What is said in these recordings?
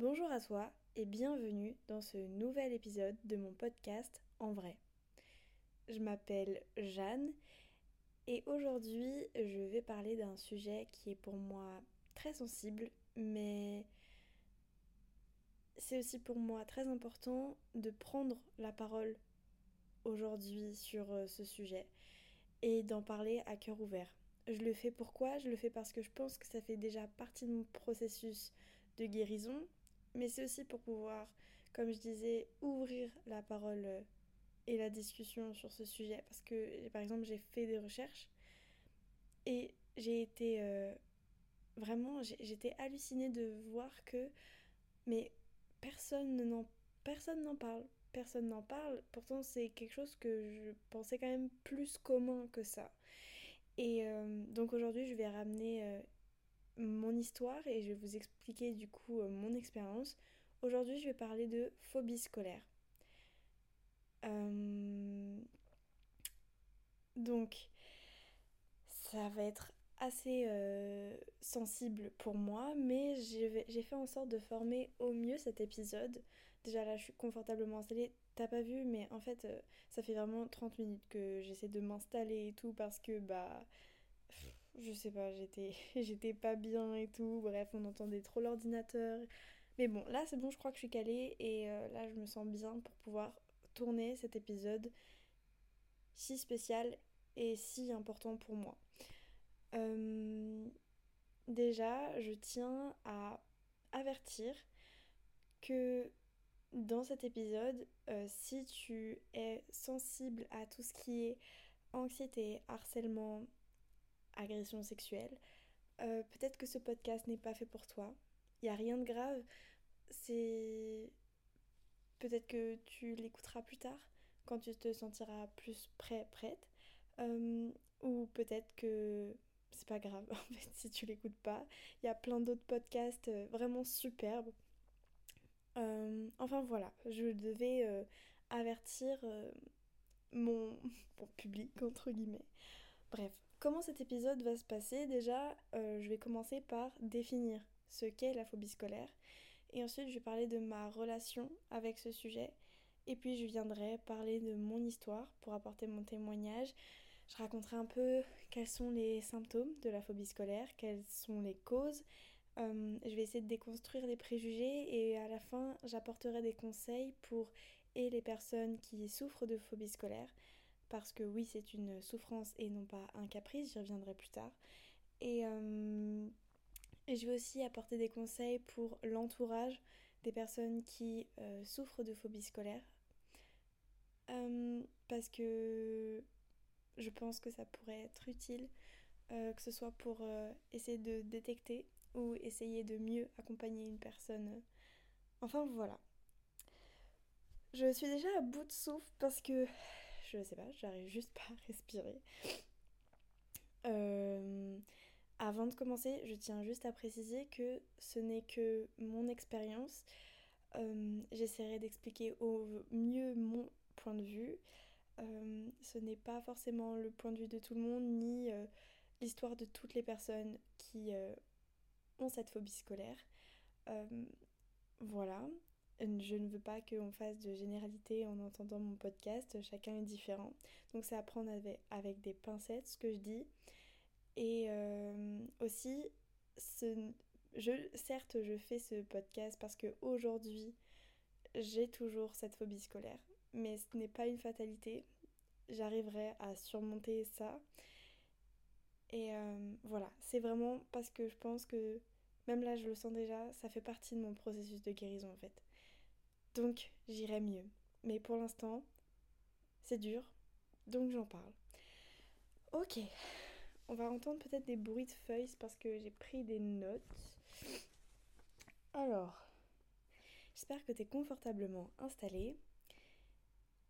Bonjour à toi et bienvenue dans ce nouvel épisode de mon podcast En vrai. Je m'appelle Jeanne et aujourd'hui je vais parler d'un sujet qui est pour moi très sensible mais c'est aussi pour moi très important de prendre la parole aujourd'hui sur euh, ce sujet et d'en parler à cœur ouvert. Je le fais pourquoi? Je le fais parce que je pense que ça fait déjà partie de mon processus de guérison mais c'est aussi pour pouvoir, comme je disais, ouvrir la parole euh, et la discussion sur ce sujet. Parce que, par exemple, j'ai fait des recherches et j'ai été euh, vraiment, j'étais hallucinée de voir que, mais personne n'en personne n'en parle. Personne n'en parle. Pourtant, c'est quelque chose que je pensais quand même plus commun que ça. Et euh, donc aujourd'hui, je vais ramener mon histoire et je vais vous expliquer du coup euh, mon expérience. Aujourd'hui, je vais parler de phobie scolaire. Euh, donc, ça va être assez euh, sensible pour moi, mais j'ai fait en sorte de former au mieux cet épisode. Déjà là, je suis confortablement installée. T'as pas vu, mais en fait, ça fait vraiment 30 minutes que j'essaie de m'installer et tout parce que bah je sais pas, j'étais j'étais pas bien et tout. Bref, on entendait trop l'ordinateur. Mais bon, là c'est bon, je crois que je suis calée et euh, là je me sens bien pour pouvoir tourner cet épisode si spécial et si important pour moi. Euh, déjà, je tiens à avertir que dans cet épisode, euh, si tu es sensible à tout ce qui est anxiété, harcèlement, agression sexuelle, euh, peut-être que ce podcast n'est pas fait pour toi. Il n'y a rien de grave. C'est. Peut-être que tu l'écouteras plus tard, quand tu te sentiras plus prêt, prête. Euh, ou peut-être que c'est pas grave, en si tu l'écoutes pas. Il y a plein d'autres podcasts euh, vraiment superbes. enfin voilà, je devais avertir mon public, entre guillemets. Bref, Comment cet épisode va se passer? Déjà, euh, je vais commencer par définir ce qu'est la phobie scolaire. Et ensuite, je vais parler de ma relation avec ce sujet. Et puis, je viendrai parler de mon histoire pour apporter mon témoignage. Je raconterai un peu quels sont les symptômes de la phobie scolaire, quelles sont les causes. Euh, je vais essayer de déconstruire les préjugés et à la fin, j'apporterai des conseils pour et les personnes qui souffrent de phobie scolaire parce que oui, c'est une souffrance et non pas un caprice, j'y reviendrai plus tard. Et, euh, je vais aussi apporter des conseils pour l'entourage des personnes qui euh, souffrent de phobie scolaire. Euh, parce que je pense que ça pourrait être utile, que ce soit pour essayer de détecter ou essayer de mieux accompagner une personne. Enfin voilà. Je suis déjà à bout de souffle parce que je sais pas, j'arrive juste pas à respirer. Euh, avant de commencer, je tiens juste à préciser que ce n'est que mon expérience. Euh, j'essaierai d'expliquer au mieux mon point de vue. Euh, ce n'est pas forcément le point de vue de tout le monde, ni l'histoire de toutes les personnes qui ont cette phobie scolaire. voilà, je ne veux pas qu'on fasse de généralité en entendant mon podcast, chacun est différent. Donc c'est à prendre avec, des pincettes ce que je dis. Et euh, aussi, certes, je fais ce podcast parce que aujourd'hui, j'ai toujours cette phobie scolaire. Mais ce n'est pas une fatalité. J'arriverai à surmonter ça. Et euh, voilà, c'est vraiment parce que je pense que même là, je le sens déjà, ça fait partie de mon processus de guérison en fait. Donc, j'irai mieux. Mais pour l'instant, c'est dur, donc j'en parle. Ok, on va entendre peut-être des bruits de feuilles parce que j'ai pris des notes. Alors, j'espère que tu es confortablement installé.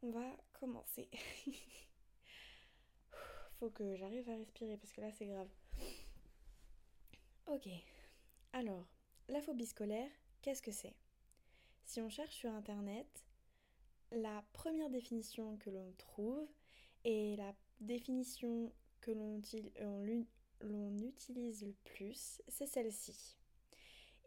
On va commencer. Faut que j'arrive à respirer parce que là c'est grave. Ok, alors, la phobie scolaire, qu'est-ce que c'est? Si on cherche sur Internet, la première définition que l'on trouve et la définition que l'on utilise le plus, c'est celle-ci.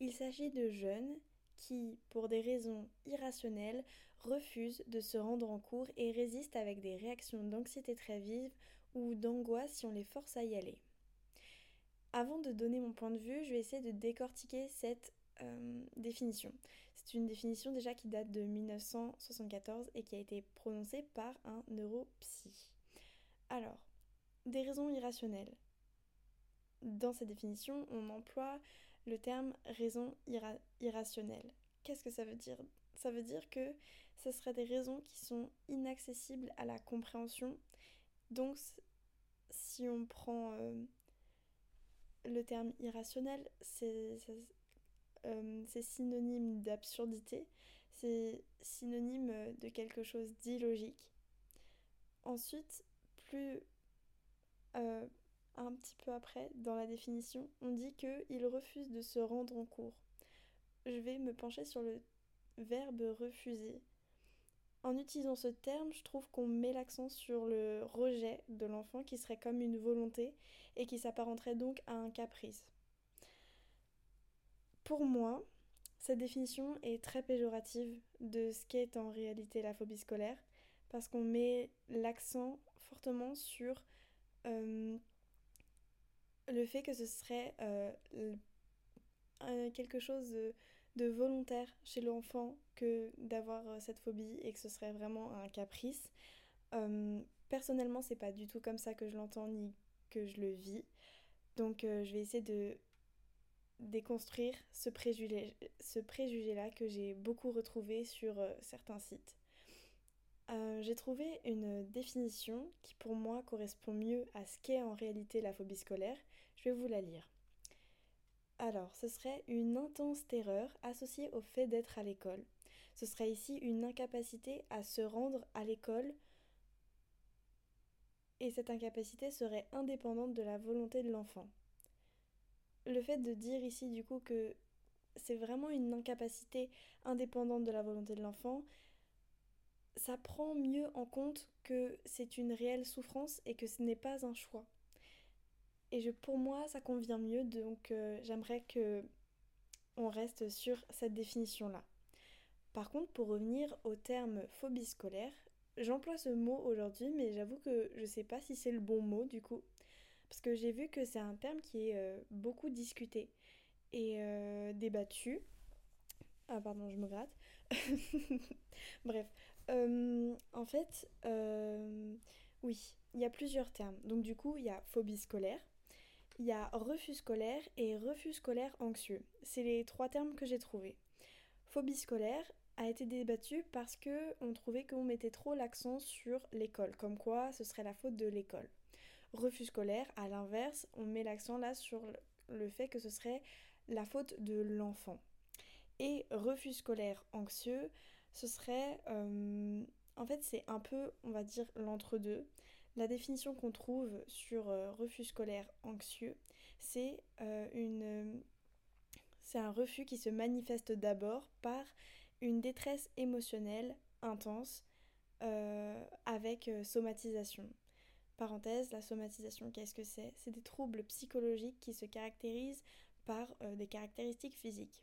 Il s'agit de jeunes qui, pour des raisons irrationnelles, refuse de se rendre en cours et résiste avec des réactions d'anxiété très vives ou d'angoisse si on les force à y aller. Avant de donner mon point de vue, je vais essayer de décortiquer cette euh, définition. C'est une définition déjà qui date de 1974 et qui a été prononcée par un neuropsy. Alors, des raisons irrationnelles. Dans cette définition, on emploie le terme raison irrationnelle. Qu'est-ce que ça veut dire? Ça veut dire que ce seraient des raisons qui sont inaccessibles à la compréhension. Donc, si on prend euh, le terme irrationnel, c'est euh, synonyme d'absurdité, c'est synonyme de quelque chose d'illogique. Ensuite, plus euh, un petit peu après, dans la définition, on dit qu'il refuse de se rendre en cours. Je vais me pencher sur le verbe refuser. En utilisant ce terme, je trouve qu'on met l'accent sur le rejet de l'enfant qui serait comme une volonté et qui s'apparenterait donc à un caprice. Pour moi, cette définition est très péjorative de ce qu'est en réalité la phobie scolaire parce qu'on met l'accent fortement sur euh, le fait que ce serait euh, quelque chose de, volontaire chez l'enfant que d'avoir euh, cette phobie et que ce serait vraiment un caprice. personnellement, c'est pas du tout comme ça que je l'entends ni que je le vis. Donc je vais essayer de déconstruire ce préjugé, ce préjugé là que j'ai beaucoup retrouvé sur certains sites. Euh, j'ai trouvé une définition qui pour moi correspond mieux à ce qu'est en réalité la phobie scolaire. Je vais vous la lire. Alors, ce serait une intense terreur associée au fait d'être à l'école. Ce serait ici une incapacité à se rendre à l'école et cette incapacité serait indépendante de la volonté de l'enfant. Le fait de dire ici du coup que c'est vraiment une incapacité indépendante de la volonté de l'enfant, ça prend mieux en compte que c'est une réelle souffrance et que ce n'est pas un choix. Et pour moi, ça convient mieux, donc euh, j'aimerais que on reste sur cette définition-là. Par contre, pour revenir au terme phobie scolaire, j'emploie ce mot aujourd'hui, mais j'avoue que je ne sais pas si c'est le bon mot du coup, parce que j'ai vu que c'est un terme qui est euh, beaucoup discuté et euh, débattu. Ah pardon, je me gratte. Bref, euh, en fait, oui, il y a plusieurs termes. Donc du coup, il y a phobie scolaire, il y a refus scolaire et refus scolaire anxieux. C'est les trois termes que j'ai trouvés. Phobie scolaire a été débattue parce que on trouvait qu'on mettait trop l'accent sur l'école, comme quoi ce serait la faute de l'école. Refus scolaire, à l'inverse, on met l'accent là sur le fait que ce serait la faute de l'enfant. Et refus scolaire anxieux, ce serait... Euh, en fait, c'est un peu, on va dire, l'entre-deux. La définition qu'on trouve sur euh, refus scolaire anxieux, euh. C'est un refus qui se manifeste d'abord par une détresse émotionnelle intense avec somatisation. Parenthèse, la somatisation, qu'est-ce que c'est? C'est des troubles psychologiques qui se caractérisent par des caractéristiques physiques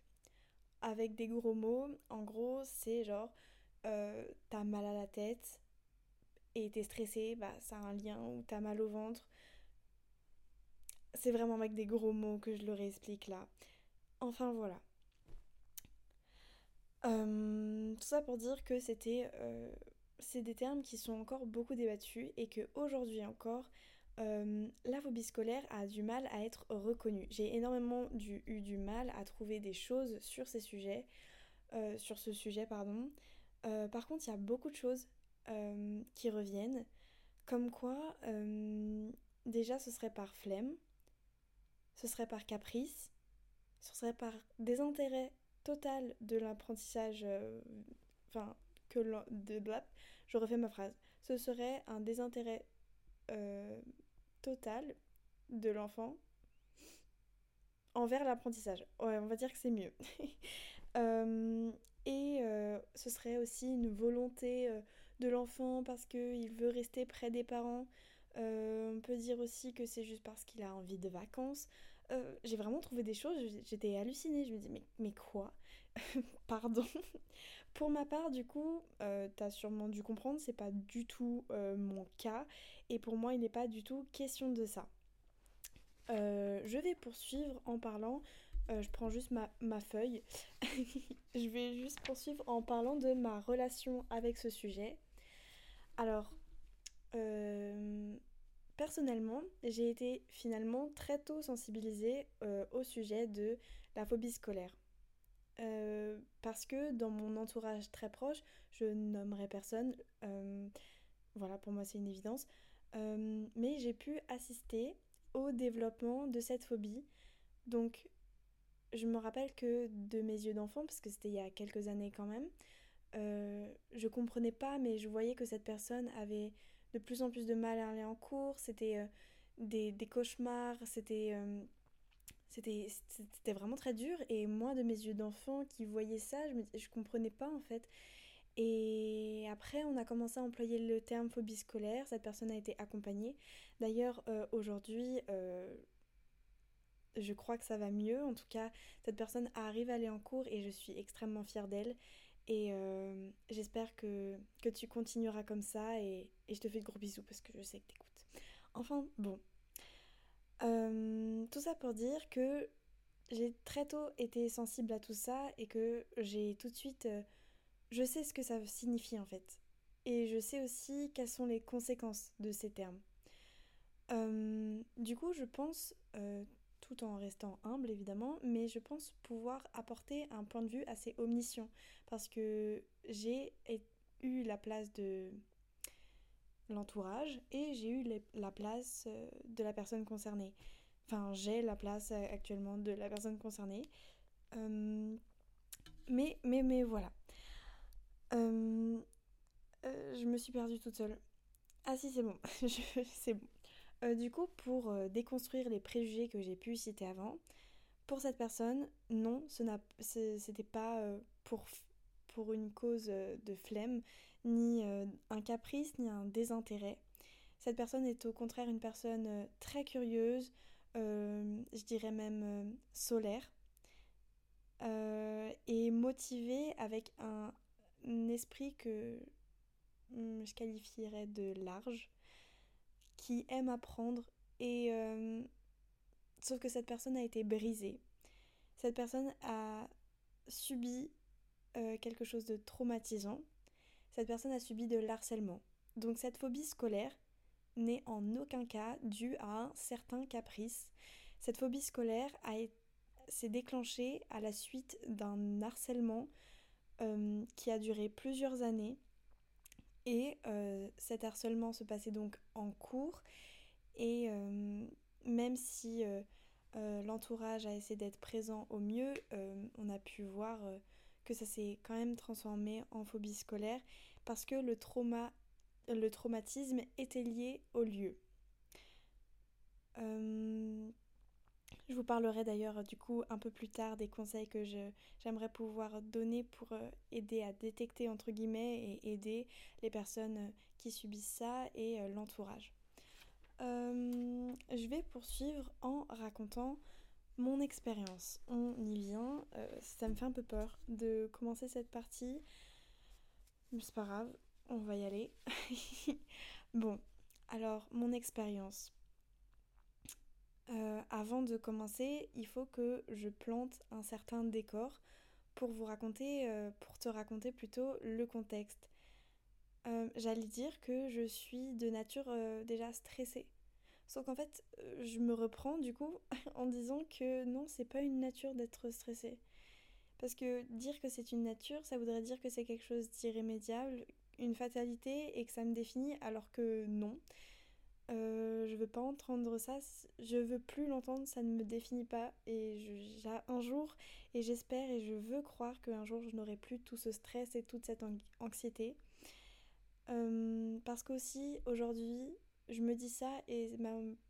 avec des gros mots. En gros, c'est genre, euh, t'as mal à la tête et t'es stressé, bah ça a un lien, ou t'as mal au ventre. C'est vraiment avec des gros mots que je le réexplique là. Enfin voilà. Euh, tout ça pour dire que c'était... C'est des termes qui sont encore beaucoup débattus et que aujourd'hui encore, euh, la phobie scolaire a du mal à être reconnue. J'ai énormément eu du mal à trouver des choses sur ces sujets, euh, sur ce sujet, pardon. Euh, par contre, il y a beaucoup de choses qui reviennent, comme quoi, déjà, ce serait par flemme, ce serait par caprice, ce serait par désintérêt total de l'apprentissage, enfin, que blap, je refais ma phrase, ce serait un désintérêt total de l'enfant envers l'apprentissage. Ouais, on va dire que c'est mieux. Euh, et euh, ce serait aussi une volonté euh, de l'enfant parce qu'il veut rester près des parents. on peut dire aussi que c'est juste parce qu'il a envie de vacances. euh, j'ai vraiment trouvé des choses, j'étais hallucinée, je me dis mais quoi? Pardon. Pour ma part, du coup, euh, t'as sûrement dû comprendre, c'est pas du tout euh, mon cas, et pour moi, il n'est pas du tout question de ça. je vais poursuivre en parlant, je prends juste ma, ma feuille, je vais juste poursuivre en parlant de ma relation avec ce sujet. Alors, personnellement, j'ai été finalement très tôt sensibilisée euh, au sujet de la phobie scolaire. Euh, parce que dans mon entourage très proche, je nommerai personne, euh, voilà pour moi c'est une évidence, mais j'ai pu assister au développement de cette phobie. Donc je me rappelle que de mes yeux d'enfant, parce que c'était il y a quelques années quand même, je comprenais pas, mais je voyais que cette personne avait de plus en plus de mal à aller en cours, c'était euh, des, cauchemars, c'était euh, c'était vraiment très dur. Et moi de mes yeux d'enfant qui voyais ça je je comprenais pas en fait. Et après on a commencé à employer le terme phobie scolaire. Cette personne a été accompagnée. D'ailleurs euh, aujourd'hui je crois que ça va mieux. En tout cas cette personne arrive à aller en cours et je suis extrêmement fière d'elle. Et euh, j'espère que, que, tu continueras comme ça. Et, et, je te fais de gros bisous parce que je sais que t'écoutes. Enfin, bon. Euh, tout ça pour dire que j'ai très tôt été sensible à tout ça et que j'ai tout de suite... Euh, je sais ce que ça signifie en fait. Et je sais aussi quelles sont les conséquences de ces termes. du coup, je pense tout en restant humble évidemment, mais je pense pouvoir apporter un point de vue assez omniscient parce que j'ai eu la place de l'entourage et j'ai eu la place euh, de la personne concernée. Enfin, j'ai la place euh, actuellement de la personne concernée. Euh, mais, mais, mais voilà. je me suis perdue toute seule. Ah si, c'est bon. c'est bon. Du coup, pour déconstruire les préjugés que j'ai pu citer avant, pour cette personne, non, ce n'était pas pour, pour une cause de flemme, ni un caprice, ni un désintérêt. Cette personne est au contraire une personne très curieuse, je dirais même solaire, et motivée avec un esprit que je qualifierais de large qui aime apprendre et euh, sauf que cette personne a été brisée. Cette personne a subi euh, quelque chose de traumatisant. Cette personne a subi de l'harcèlement. Donc cette phobie scolaire n'est en aucun cas due à un certain caprice. Cette phobie scolaire s'est déclenchée à la suite d'un harcèlement euh, qui a duré plusieurs années et euh, cet harcèlement se passait donc en cours. Et euh, même si l'entourage a essayé d'être présent au mieux, on a pu voir que ça s'est quand même transformé en phobie scolaire parce que le trauma, le traumatisme était lié au lieu. Je vous parlerai d'ailleurs du coup un peu plus tard des conseils que j'aimerais pouvoir donner pour euh, aider à détecter entre guillemets et aider les personnes euh, qui subissent ça et euh, l'entourage. je vais poursuivre en racontant mon expérience. On y vient, ça me fait un peu peur de commencer cette partie, mais c'est pas grave, on va y aller. bon, alors mon expérience. Euh, avant de commencer, il faut que je plante un certain décor pour vous raconter, euh, pour te raconter plutôt le contexte. Euh, j'allais dire que je suis de nature déjà stressée. Sauf qu'en fait, je me reprends du coup en disant que non, c'est pas une nature d'être stressée. Parce que dire que c'est une nature, ça voudrait dire que c'est quelque chose d'irrémédiable, une fatalité et que ça me définit, alors que non. Euh, je veux pas entendre ça, je veux plus l'entendre, ça ne me définit pas. Et j'ai un jour, et j'espère et je veux croire qu'un jour je n'aurai plus tout ce stress et toute cette anxiété. Euh, parce qu'aussi aujourd'hui, je me dis ça et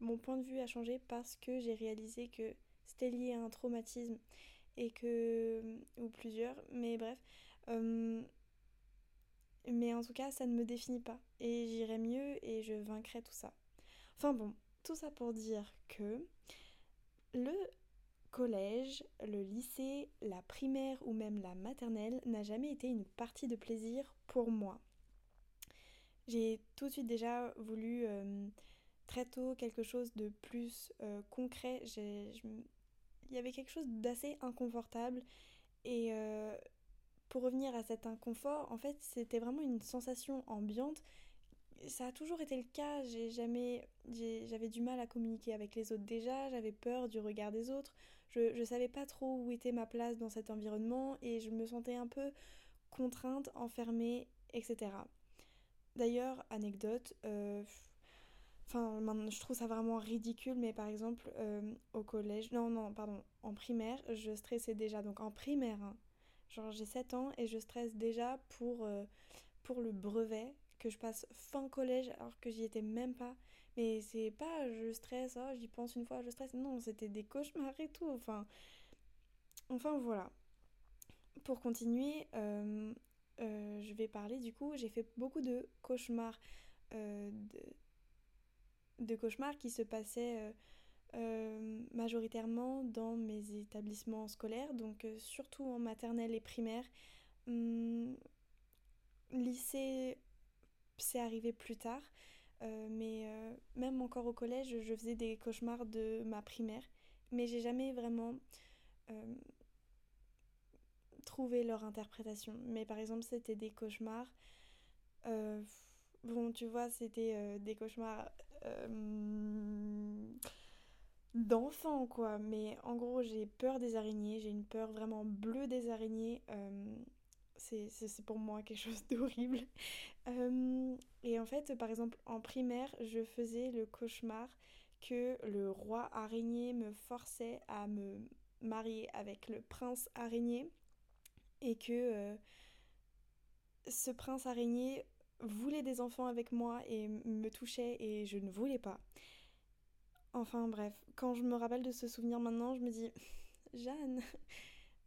mon point de vue a changé parce que j'ai réalisé que c'était lié à un traumatisme et que. ou plusieurs, mais bref. Euh, mais en tout cas, ça ne me définit pas et j'irai mieux et je vaincrai tout ça. Enfin bon, tout ça pour dire que le collège, le lycée, la primaire ou même la maternelle n'a jamais été une partie de plaisir pour moi. J'ai tout de suite déjà voulu euh, très tôt quelque chose de plus euh, concret. Il y avait quelque chose d'assez inconfortable et euh, pour revenir à cet inconfort, en fait, c'était vraiment une sensation ambiante. Ça a toujours été le cas. J'ai jamais, j'avais du mal à communiquer avec les autres déjà. J'avais peur du regard des autres. Je, je savais pas trop où était ma place dans cet environnement et je me sentais un peu contrainte, enfermée, etc. D'ailleurs, anecdote, euh, enfin, je trouve ça vraiment ridicule, mais par exemple, euh, au collège, non, non, pardon, en primaire, je stressais déjà. Donc en primaire, hein, genre j'ai 7 ans et je stresse déjà pour, euh, pour le brevet que je passe fin collège alors que j'y étais même pas. Mais c'est pas je stresse, oh, j'y pense une fois, je stresse. Non, c'était des cauchemars et tout. Enfin, enfin voilà. Pour continuer, euh, je vais parler du coup, j'ai fait beaucoup de cauchemars. Euh, de, cauchemars qui se passaient majoritairement dans mes établissements scolaires, donc surtout en maternelle et primaire. Hum, lycée, c'est arrivé plus tard. Euh, mais euh, même encore au collège, je faisais des cauchemars de ma primaire. Mais j'ai jamais vraiment euh, trouvé leur interprétation. Mais par exemple, c'était des cauchemars. bon, tu vois, c'était des cauchemars d'enfants, quoi. Mais en gros, j'ai peur des araignées. J'ai une peur vraiment bleue des araignées c'est pour moi quelque chose d'horrible. Euh, et en fait, par exemple, en primaire, je faisais le cauchemar que le roi araignée me forçait à me marier avec le prince araignée et que euh, ce prince araignée voulait des enfants avec moi et me touchait et je ne voulais pas. Enfin bref, quand je me rappelle de ce souvenir maintenant, je me dis, Jeanne,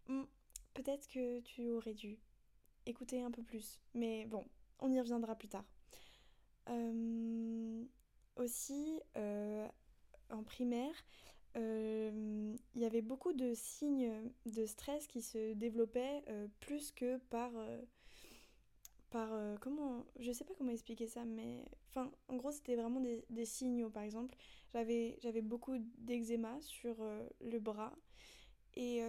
peut-être que tu aurais dû écouter un peu plus. Mais bon, on y reviendra plus tard. Euh, aussi, euh, en primaire, il y avait beaucoup de signes de stress qui se développaient plus que par... par comment... Je sais pas comment expliquer ça, mais... Enfin, en gros, c'était vraiment des, des, signaux, par exemple. J'avais beaucoup d'eczéma sur le bras. Et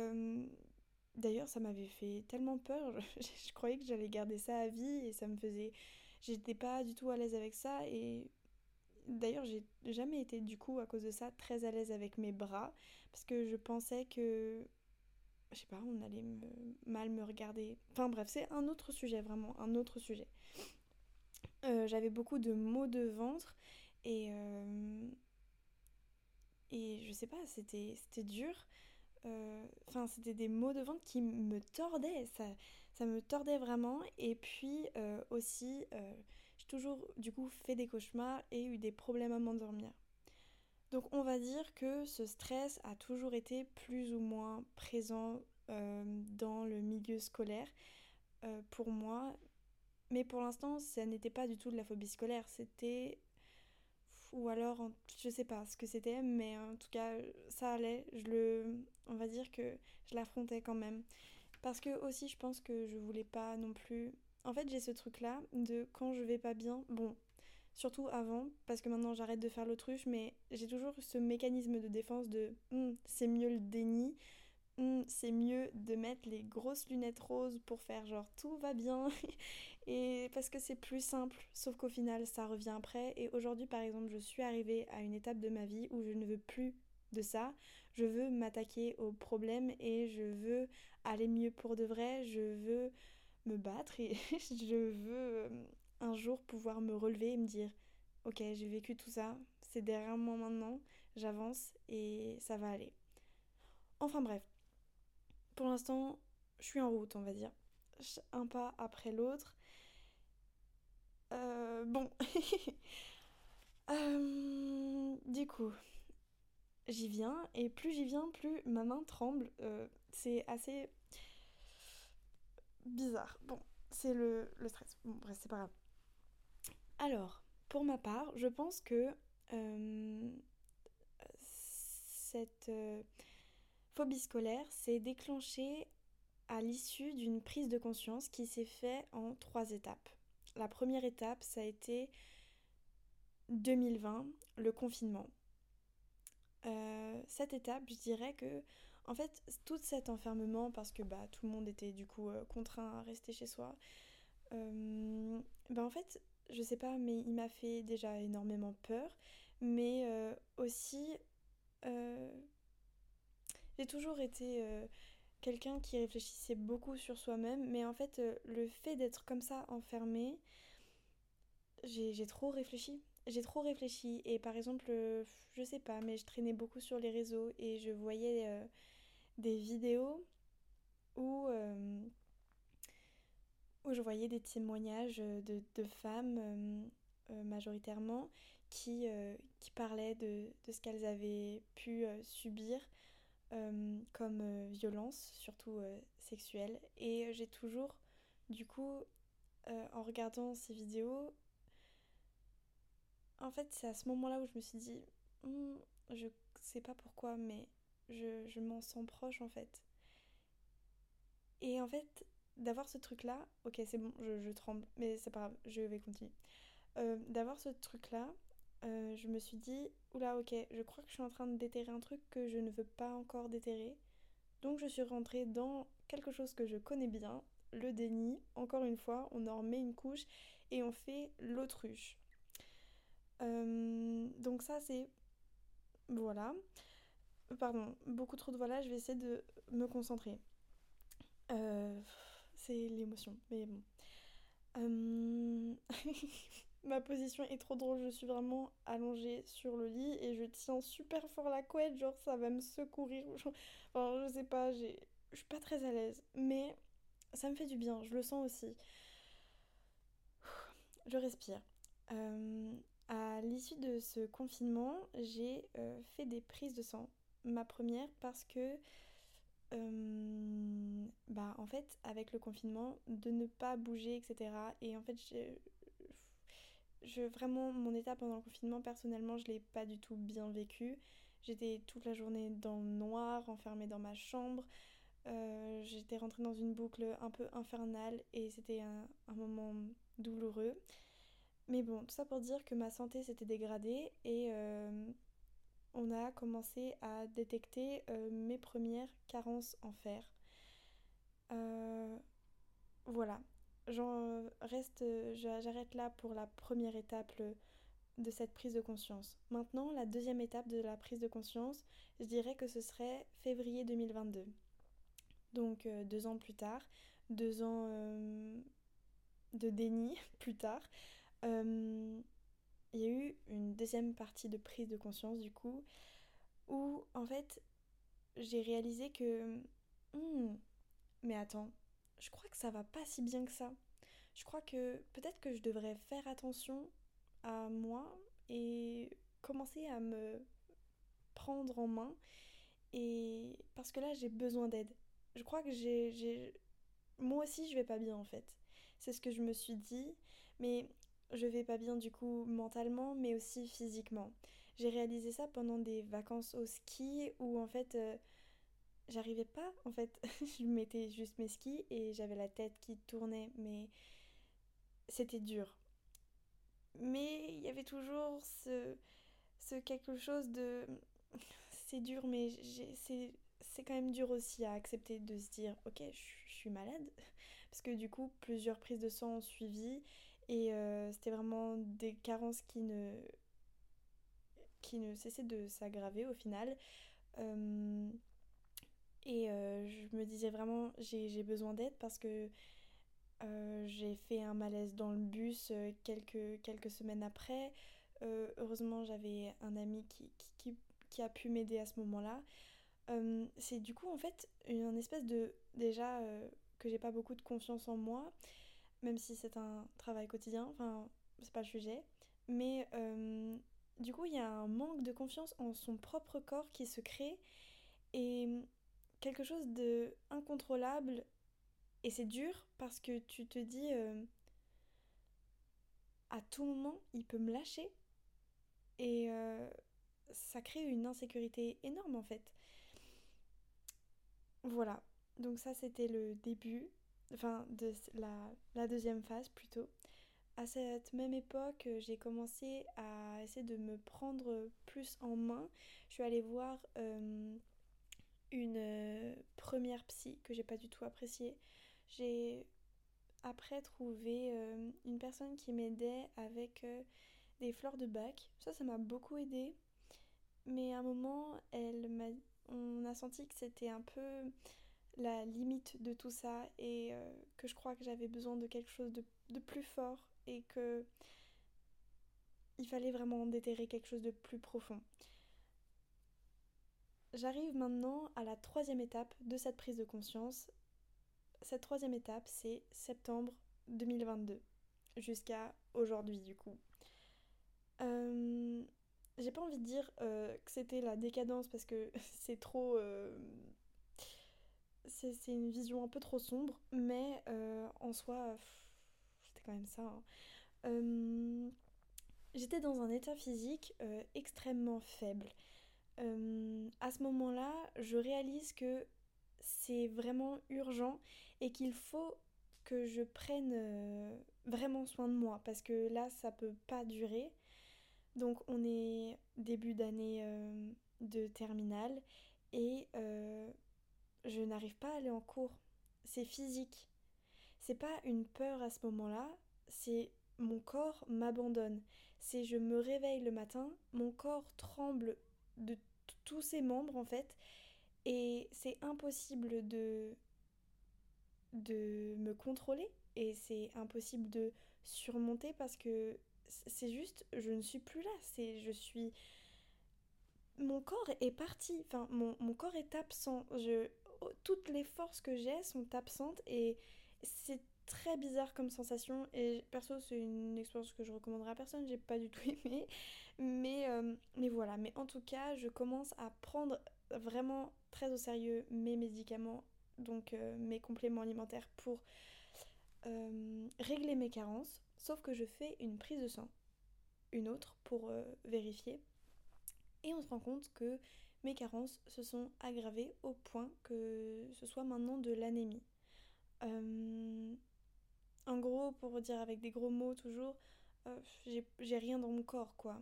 D'ailleurs, ça m'avait fait tellement peur. Je, croyais que j'allais garder ça à vie et ça me faisait. J'étais pas du tout à l'aise avec ça et. D'ailleurs, j'ai jamais été du coup à cause de ça très à l'aise avec mes bras parce que je pensais que. Je sais pas, on allait mal me regarder. Enfin bref, c'est un autre sujet, vraiment, un autre sujet. Euh, j'avais beaucoup de maux de ventre et. Euh, et je sais pas, c'était dur. Euh, enfin, c'était des mots de vente qui me tordaient. Ça, ça me tordait vraiment. Et puis aussi, toujours du coup fait des cauchemars et eu des problèmes à m'endormir. Donc on va dire que ce stress a toujours été plus ou moins présent dans le milieu scolaire pour moi. Mais pour l'instant, ça n'était pas du tout de la phobie scolaire, c'était ou alors je sais pas ce que c'était mais en tout cas ça allait je le on va dire que je l'affrontais quand même parce que aussi je pense que je voulais pas non plus en fait j'ai ce truc là de quand je vais pas bien bon surtout avant parce que maintenant j'arrête de faire l'autruche mais j'ai toujours ce mécanisme de défense de hum, c'est mieux le déni hum, c'est mieux de mettre les grosses lunettes roses pour faire genre tout va bien et parce que c'est plus simple, sauf qu'au final ça revient après. Et aujourd'hui par exemple je suis arrivée à une étape de ma vie où je ne veux plus de ça. Je veux m'attaquer aux problèmes et je veux aller mieux pour de vrai. Je veux me battre et je veux euh, un jour pouvoir me relever et me dire ok j'ai vécu tout ça, c'est derrière moi maintenant, j'avance et ça va aller. Enfin bref, pour l'instant je suis en route on va dire un pas après l'autre. Euh, bon. Euh, du coup, j'y viens, et plus j'y viens, plus ma main tremble. C'est assez bizarre. Bon, c'est le, stress. Bon, bref, c'est pas grave. Alors, pour ma part, je pense que cette phobie scolaire s'est déclenchée à l'issue d'une prise de conscience qui s'est faite en trois étapes. La première étape, ça a été 2020, le confinement. Euh, cette étape, je dirais que, en fait, tout cet enfermement, parce que bah, tout le monde était du coup euh, contraint à rester chez soi, euh, bah, en fait, je sais pas, mais il m'a fait déjà énormément peur, mais aussi, j'ai toujours été quelqu'un qui réfléchissait beaucoup sur soi-même, mais en fait, le fait d'être comme ça enfermé, j'ai trop réfléchi. J'ai trop réfléchi et par exemple, euh, je sais pas, mais je traînais beaucoup sur les réseaux et je voyais euh, des vidéos où, euh, où je voyais des témoignages de, de femmes majoritairement qui, qui parlaient de, de ce qu'elles avaient pu subir comme violence, surtout sexuelle. Et j'ai toujours, du coup, en regardant ces vidéos, en fait, c'est à ce moment-là où je me suis dit, hmm, je sais pas pourquoi, mais je, m'en sens proche en fait. Et en fait, d'avoir ce truc-là, ok, c'est bon, je, tremble, mais c'est pas grave, je vais continuer. Euh, d'avoir ce truc-là, euh, je me suis dit, oula, ok, je crois que je suis en train de déterrer un truc que je ne veux pas encore déterrer. Donc je suis rentrée dans quelque chose que je connais bien, le déni. Encore une fois, on en remet une couche et on fait l'autruche. Euh, donc ça c'est... Voilà. Pardon, beaucoup trop de voilà, je vais essayer de me concentrer. Euh, c'est l'émotion, mais bon. Euh, ma position est trop drôle, je suis vraiment allongée sur le lit et je tiens super fort la couette, genre ça va me secourir. Enfin, je sais pas, je suis pas très à l'aise, mais ça me fait du bien, je le sens aussi. Je respire. À l'issue de ce confinement, j'ai euh, fait des prises de sang. Ma première parce que, euh, bah, en fait, avec le confinement, de ne pas bouger, etc. Et en fait, je, vraiment, mon état pendant le confinement, personnellement, je l'ai pas du tout bien vécu. J'étais toute la journée dans le noir, enfermée dans ma chambre. Euh, j'étais rentrée dans une boucle un peu infernale et c'était un moment douloureux. Mais bon, tout ça pour dire que ma santé s'était dégradée et euh, on a commencé à détecter euh, mes premières carences en fer. Euh, voilà, reste, j'arrête là pour la première étape de cette prise de conscience. Maintenant, la deuxième étape de la prise de conscience, je dirais que ce serait février 2022. Donc deux ans plus tard, deux ans de déni plus tard. Il y a eu une deuxième partie de prise de conscience du coup, où en fait j'ai réalisé que... Hmm, mais attends, je crois que ça va pas si bien que ça. Je crois que peut-être que je devrais faire attention à moi et commencer à me prendre en main. Et parce que là, j'ai besoin d'aide. Je crois que j'ai. Moi aussi, je vais pas bien en fait. C'est ce que je me suis dit. Mais je vais pas bien du coup mentalement mais aussi physiquement. J'ai réalisé ça pendant des vacances au ski où en fait euh, j'arrivais pas en fait. je mettais juste mes skis et j'avais la tête qui tournait mais c'était dur. Mais il y avait toujours ce, ce quelque chose de... C'est dur mais c'est c'est quand même dur aussi à accepter de se dire ok je suis malade parce que du coup plusieurs prises de sang ont suivi et euh, c'était vraiment des carences qui ne, qui ne cessaient de s'aggraver au final. Euh, et euh, je me disais vraiment, j'ai besoin d'aide parce que j'ai fait un malaise dans le bus quelques, quelques semaines après. heureusement, j'avais un ami qui, qui, qui, a pu m'aider à ce moment-là. c'est du coup, en fait, une espèce de. Déjà que j'ai pas beaucoup de confiance en moi même si c'est un travail quotidien, enfin, c'est pas le sujet. Mais euh, du coup, il y a un manque de confiance en son propre corps qui se crée et quelque chose de incontrôlable. Et c'est dur parce que tu te dis euh, à tout moment, il peut me lâcher. Et, euh, ça crée une insécurité énorme en fait. Voilà, donc ça c'était le début, enfin de la, deuxième phase plutôt. À cette même époque, j'ai commencé à essayer de me prendre plus en main. Je suis allée voir euh, une euh, première psy que j'ai pas du tout appréciée. J'ai après trouvé euh, une personne qui m'aidait avec des fleurs de bac. Ça, ça m'a beaucoup aidé. Mais à un moment, on a senti que c'était un peu la limite de tout ça et euh, que je crois que j'avais besoin de quelque chose de, plus fort et que il fallait vraiment déterrer quelque chose de plus profond. J'arrive maintenant à la troisième étape de cette prise de conscience. Cette troisième étape, c'est septembre 2022, jusqu'à aujourd'hui du coup. Euh, j'ai pas envie de dire euh, que c'était la décadence parce que c'est trop c'est une vision un peu trop sombre, mais euh, en soi, c'était quand même ça. Hein. Euh, j'étais dans un état physique euh, extrêmement faible. à ce moment-là, je réalise que c'est vraiment urgent et qu'il faut que je prenne vraiment soin de moi parce que là, ça peut pas durer. Donc, on est début d'année de terminale et je n'arrive pas à aller en cours. C'est physique. C'est pas une peur à ce moment-là, c'est mon corps m'abandonne. C'est je me réveille le matin, mon corps tremble de tous ses membres en fait, et c'est impossible de de me contrôler et c'est impossible de surmonter parce que c'est juste je ne suis plus là, c'est je suis mon corps est parti, enfin mon, mon corps est absent. Je toutes les forces que j'ai sont absentes et c'est très bizarre comme sensation. Et perso c'est une expérience que je recommanderais à personne, j'ai pas du tout aimé. Mais, euh, mais voilà, mais en tout cas je commence à prendre vraiment très au sérieux mes médicaments donc euh, mes compléments alimentaires pour euh, régler mes carences. Sauf que je fais une prise de sang une autre pour vérifier. Et on se rend compte que mes carences se sont aggravées au point que ce soit maintenant de l'anémie. Euh, en gros, pour dire avec des gros mots toujours, euh, j'ai rien dans mon corps quoi.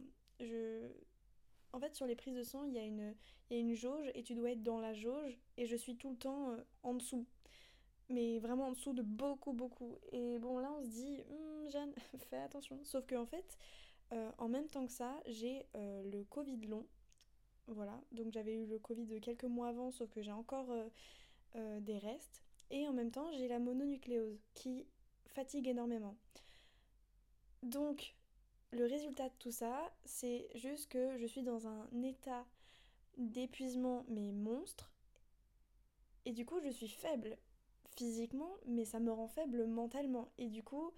En fait, sur les prises de sang, il y, a une, jauge et tu dois être dans la jauge et je suis tout le temps euh, en dessous. Mais vraiment en dessous de beaucoup, beaucoup. Et bon, là, on se dit, hum, Jeanne, fais attention. Sauf qu'en en fait, en même temps que ça, j'ai le Covid long voilà, donc j'avais eu le Covid quelques mois avant, sauf que j'ai encore euh, euh, des restes. Et en même temps, j'ai la mononucléose qui fatigue énormément. Donc, le résultat de tout ça, c'est juste que je suis dans un état d'épuisement, mais monstre. Et du coup, je suis faible physiquement, mais ça me rend faible mentalement. Et du coup,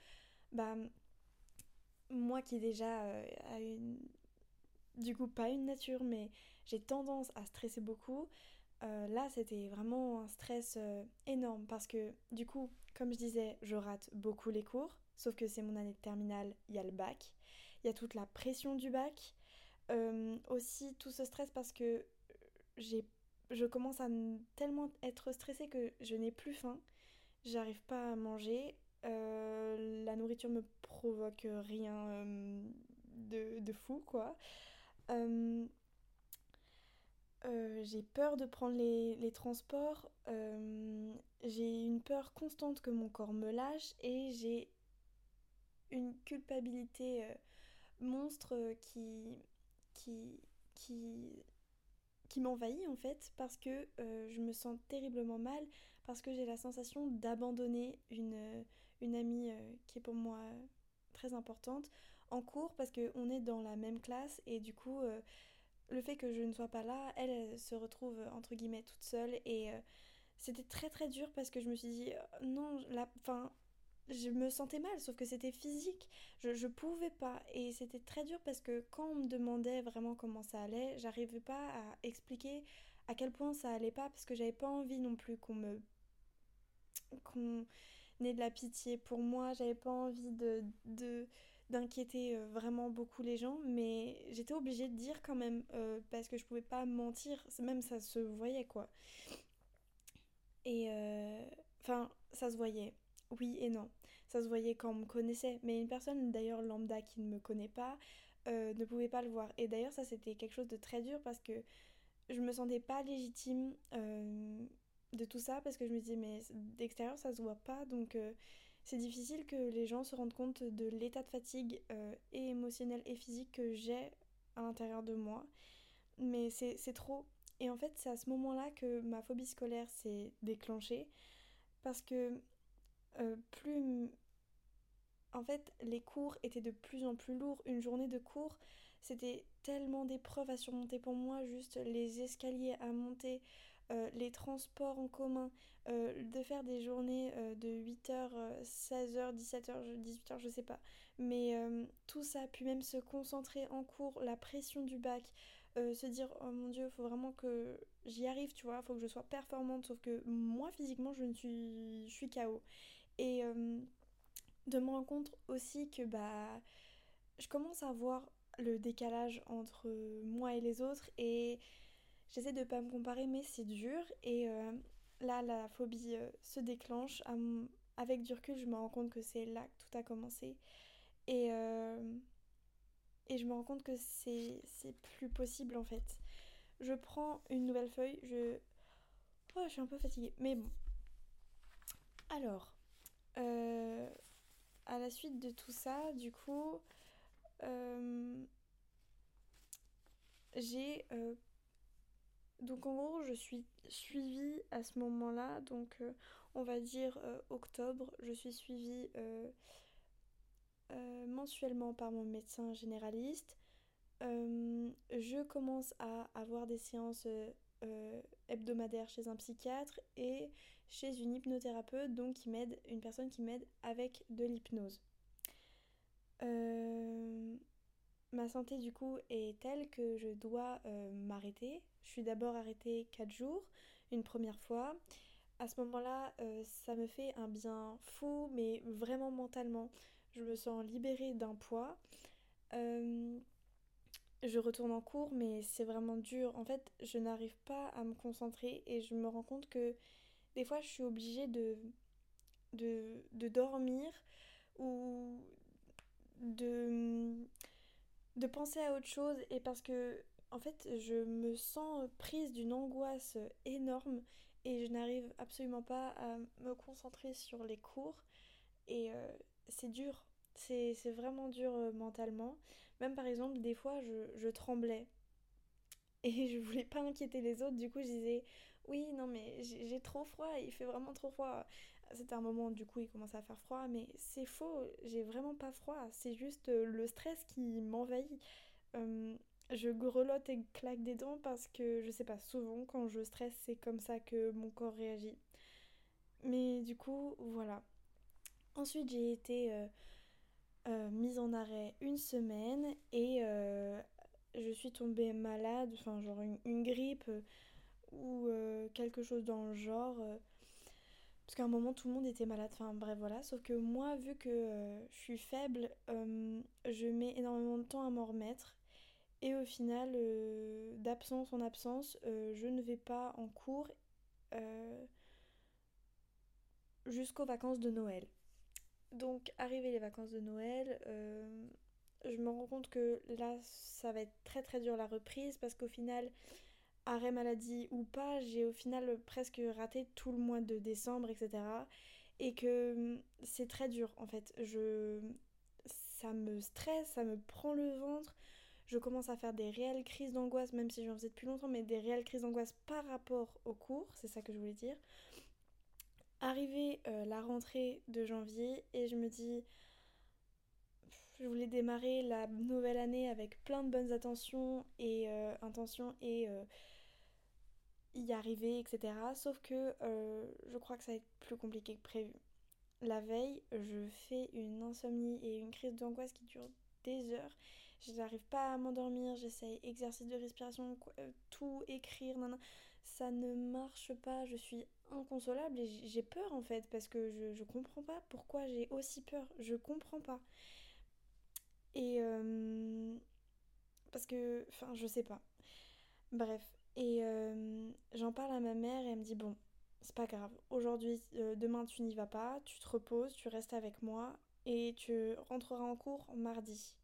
bah, moi qui déjà euh, a une. Du coup, pas une nature, mais j'ai tendance à stresser beaucoup. Euh, là, c'était vraiment un stress euh, énorme parce que du coup, comme je disais, je rate beaucoup les cours, sauf que c'est mon année de terminale, il y a le bac, il y a toute la pression du bac, euh, aussi tout ce stress parce que j'ai, je commence à tellement être stressée que je n'ai plus faim, j'arrive pas à manger, la nourriture me provoque rien de, de, fou quoi. Euh, j'ai peur de prendre les, transports, euh, j'ai une peur constante que mon corps me lâche et j'ai une culpabilité euh, monstre qui, qui, qui, m'envahit en fait parce que je me sens terriblement mal, parce que j'ai la sensation d'abandonner une, une amie qui est pour moi très importante en cours parce qu'on est dans la même classe et du coup le fait que je ne sois pas là, elle, se retrouve entre guillemets toute seule. Et euh, c'était très très dur parce que je me suis dit euh, non, la fin je me sentais mal sauf que c'était physique, je, je pouvais pas. Et c'était très dur parce que quand on me demandait vraiment comment ça allait, j'arrivais pas à expliquer à quel point ça allait pas parce que j'avais pas envie non plus qu'on me qu'on ait de la pitié pour moi, j'avais pas envie de, de d'inquiéter euh, vraiment beaucoup les gens, mais j'étais obligée de dire quand même, euh, parce que je pouvais pas mentir, même ça se voyait quoi. Et euh, enfin, ça se voyait, oui et non. Ça se voyait quand on me connaissait, mais une personne d'ailleurs lambda qui ne me connaît pas ne pouvait pas le voir. Et d'ailleurs, ça c'était quelque chose de très dur parce que je me sentais pas légitime de tout ça parce que je me disais, mais d'extérieur ça se voit pas donc c'est difficile que les gens se rendent compte de l'état de fatigue euh, et émotionnel et physique que j'ai à l'intérieur de moi. Mais c'est trop. Et en fait, c'est à ce moment-là que ma phobie scolaire s'est déclenchée. Parce que euh, plus... En fait, les cours étaient de plus en plus lourds. Une journée de cours, c'était tellement d'épreuves à surmonter pour moi. Juste les escaliers à monter, euh, les transports en commun, euh, de faire des journées euh, de 8h, 16h, 17h, 18h, je sais pas. Mais tout ça, puis même se concentrer en cours, la pression du bac, se dire oh mon dieu, faut vraiment que j'y arrive, tu vois, faut que je sois performante, sauf que moi physiquement je ne suis, je suis KO. Et de me rendre compte aussi que bah je commence à voir le décalage entre moi et les autres et J'essaie de pas me comparer, mais c'est dur. Et euh, là, la phobie euh, se déclenche. Avec du recul, je me rends compte que c'est là que tout a commencé. Et, euh, et je me rends compte que c'est plus possible en fait. Je prends une nouvelle feuille. Je. Oh, je suis un peu fatiguée. Mais bon. Alors. à la suite de tout ça, du coup. j'ai donc en gros, je suis suivie à ce moment-là, donc euh, on va dire euh, octobre, je suis suivie euh, mensuellement par mon médecin généraliste. je commence à avoir des séances hebdomadaires chez un psychiatre et chez une hypnothérapeute, donc qui m'aide, une personne qui m'aide avec de l'hypnose. ma santé du coup est telle que je dois m'arrêter je suis d'abord arrêtée 4 jours, une première fois. À ce moment-là, euh, ça me fait un bien fou, mais vraiment mentalement. Je me sens libérée d'un poids. Euh, je retourne en cours, mais c'est vraiment dur. En fait, je n'arrive pas à me concentrer et je me rends compte que des fois, je suis obligée de, de, de dormir ou de, de penser à autre chose. Et parce que en fait, je me sens prise d'une angoisse énorme et je n'arrive absolument pas à me concentrer sur les cours. Et euh, c'est dur, c'est vraiment dur euh, mentalement. Même par exemple, des fois, je, tremblais et je voulais pas inquiéter les autres. Du coup, je disais oui, non, mais j'ai trop froid, il fait vraiment trop froid. C'était un moment, du coup, il commençait à faire froid, mais c'est faux, j'ai vraiment pas froid. C'est juste euh, le stress qui m'envahit je grelotte et claque des dents parce que je sais pas, souvent quand je stresse, c'est comme ça que mon corps réagit. Mais du coup, voilà. Ensuite, j'ai été euh, euh, mise en arrêt une semaine et euh, je suis tombée malade, enfin, genre une, grippe ou quelque chose dans le genre. parce qu'à un moment, tout le monde était malade. Enfin, bref, voilà. Sauf que moi, vu que je suis faible, je mets énormément de temps à m'en remettre. Et au final, euh, d'absence en absence, euh, je ne vais pas en cours euh, jusqu'aux vacances de Noël. Donc, arrivé les vacances de Noël, je me rends compte que là, ça va être très très dur la reprise parce qu'au final, arrêt maladie ou pas, j'ai au final presque raté tout le mois de décembre, etc. Et que hum, c'est très dur en fait. Je... Ça me stresse, ça me prend le ventre je commence à faire des réelles crises d'angoisse, même si j'en faisais depuis longtemps, mais des réelles crises d'angoisse par rapport au cours, c'est ça que je voulais dire. Arrivé euh, la rentrée de janvier et je me dis, je voulais démarrer la nouvelle année avec plein de bonnes attentions et euh, intentions et euh, y arriver, etc. Sauf que je crois que ça va être plus compliqué que prévu. La veille, je fais une insomnie et une crise d'angoisse qui dure des heures je n'arrive pas à m'endormir, j'essaye exercice de respiration, euh, tout écrire, ça ne marche pas, je suis inconsolable et j'ai peur en fait parce que je, je comprends pas pourquoi j'ai aussi peur, je comprends pas. Et euh, parce que, enfin, je sais pas. Bref, et euh, j'en parle à ma mère et elle me dit bon, c'est pas grave. Aujourd'hui, demain tu n'y vas pas, tu te reposes, tu restes avec moi et tu rentreras en cours mardi.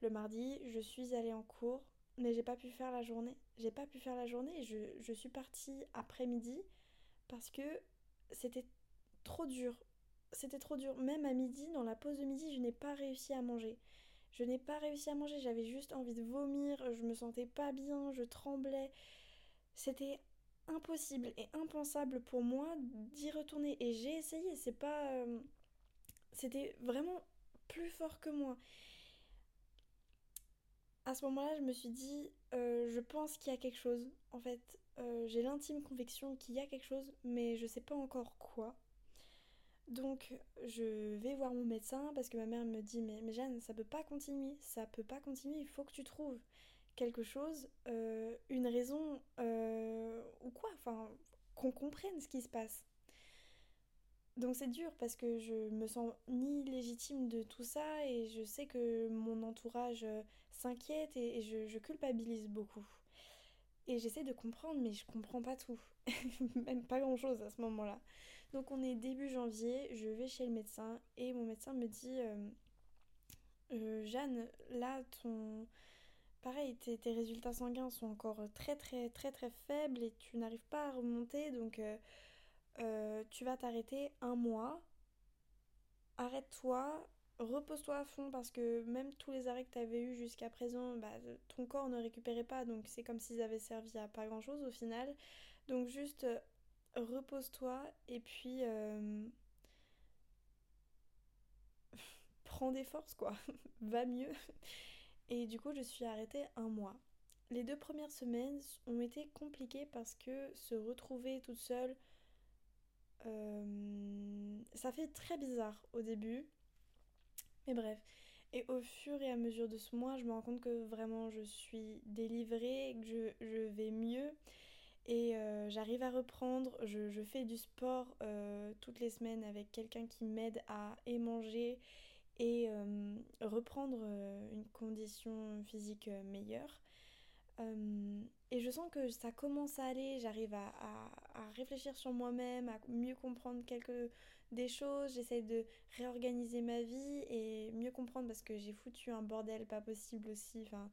Le mardi, je suis allée en cours, mais j'ai pas pu faire la journée. J'ai pas pu faire la journée et je, suis partie après-midi parce que c'était trop dur. C'était trop dur. Même à midi, dans la pause de midi, je n'ai pas réussi à manger. Je n'ai pas réussi à manger, j'avais juste envie de vomir, je me sentais pas bien, je tremblais. C'était impossible et impensable pour moi d'y retourner. Et j'ai essayé, c'est pas. Euh, c'était vraiment plus fort que moi. À ce moment-là, je me suis dit, euh, je pense qu'il y a quelque chose. En fait, euh, j'ai l'intime conviction qu'il y a quelque chose, mais je sais pas encore quoi. Donc je vais voir mon médecin parce que ma mère me dit mais, Jeanne ça peut pas continuer, ça peut pas continuer, il faut que tu trouves quelque chose, euh, une raison ou quoi, enfin qu'on comprenne ce qui se passe. Donc c'est dur parce que je me sens ni légitime de tout ça et je sais que mon entourage s'inquiète et, je, culpabilise beaucoup. Et j'essaie de comprendre mais je comprends pas tout, même pas grand chose à ce moment-là. Donc on est début janvier, je vais chez le médecin et mon médecin me dit euh, euh, Jeanne, là ton pareil, tes, résultats sanguins sont encore très très très très faibles et tu n'arrives pas à remonter donc euh, tu vas t'arrêter un mois. Arrête-toi, repose-toi à fond parce que même tous les arrêts que tu avais eu jusqu'à présent, bah, ton corps ne récupérait pas donc c'est comme s'ils avaient servi à pas grand chose au final. Donc juste repose-toi et puis euh, prends des forces quoi, va mieux. Et du coup je suis arrêtée un mois. Les deux premières semaines ont été compliquées parce que se retrouver toute seule, euh, ça fait très bizarre au début. Mais bref. Et au fur et à mesure de ce mois, je me rends compte que vraiment je suis délivrée, que je, vais mieux et euh, j'arrive à reprendre, je, fais du sport euh, toutes les semaines avec quelqu'un qui m'aide à et manger et reprendre une condition physique meilleure. Et je sens que ça commence à aller, j'arrive à, réfléchir sur moi-même, à mieux comprendre quelques des choses, j'essaie de réorganiser ma vie et mieux comprendre parce que j'ai foutu un bordel pas possible aussi. Enfin,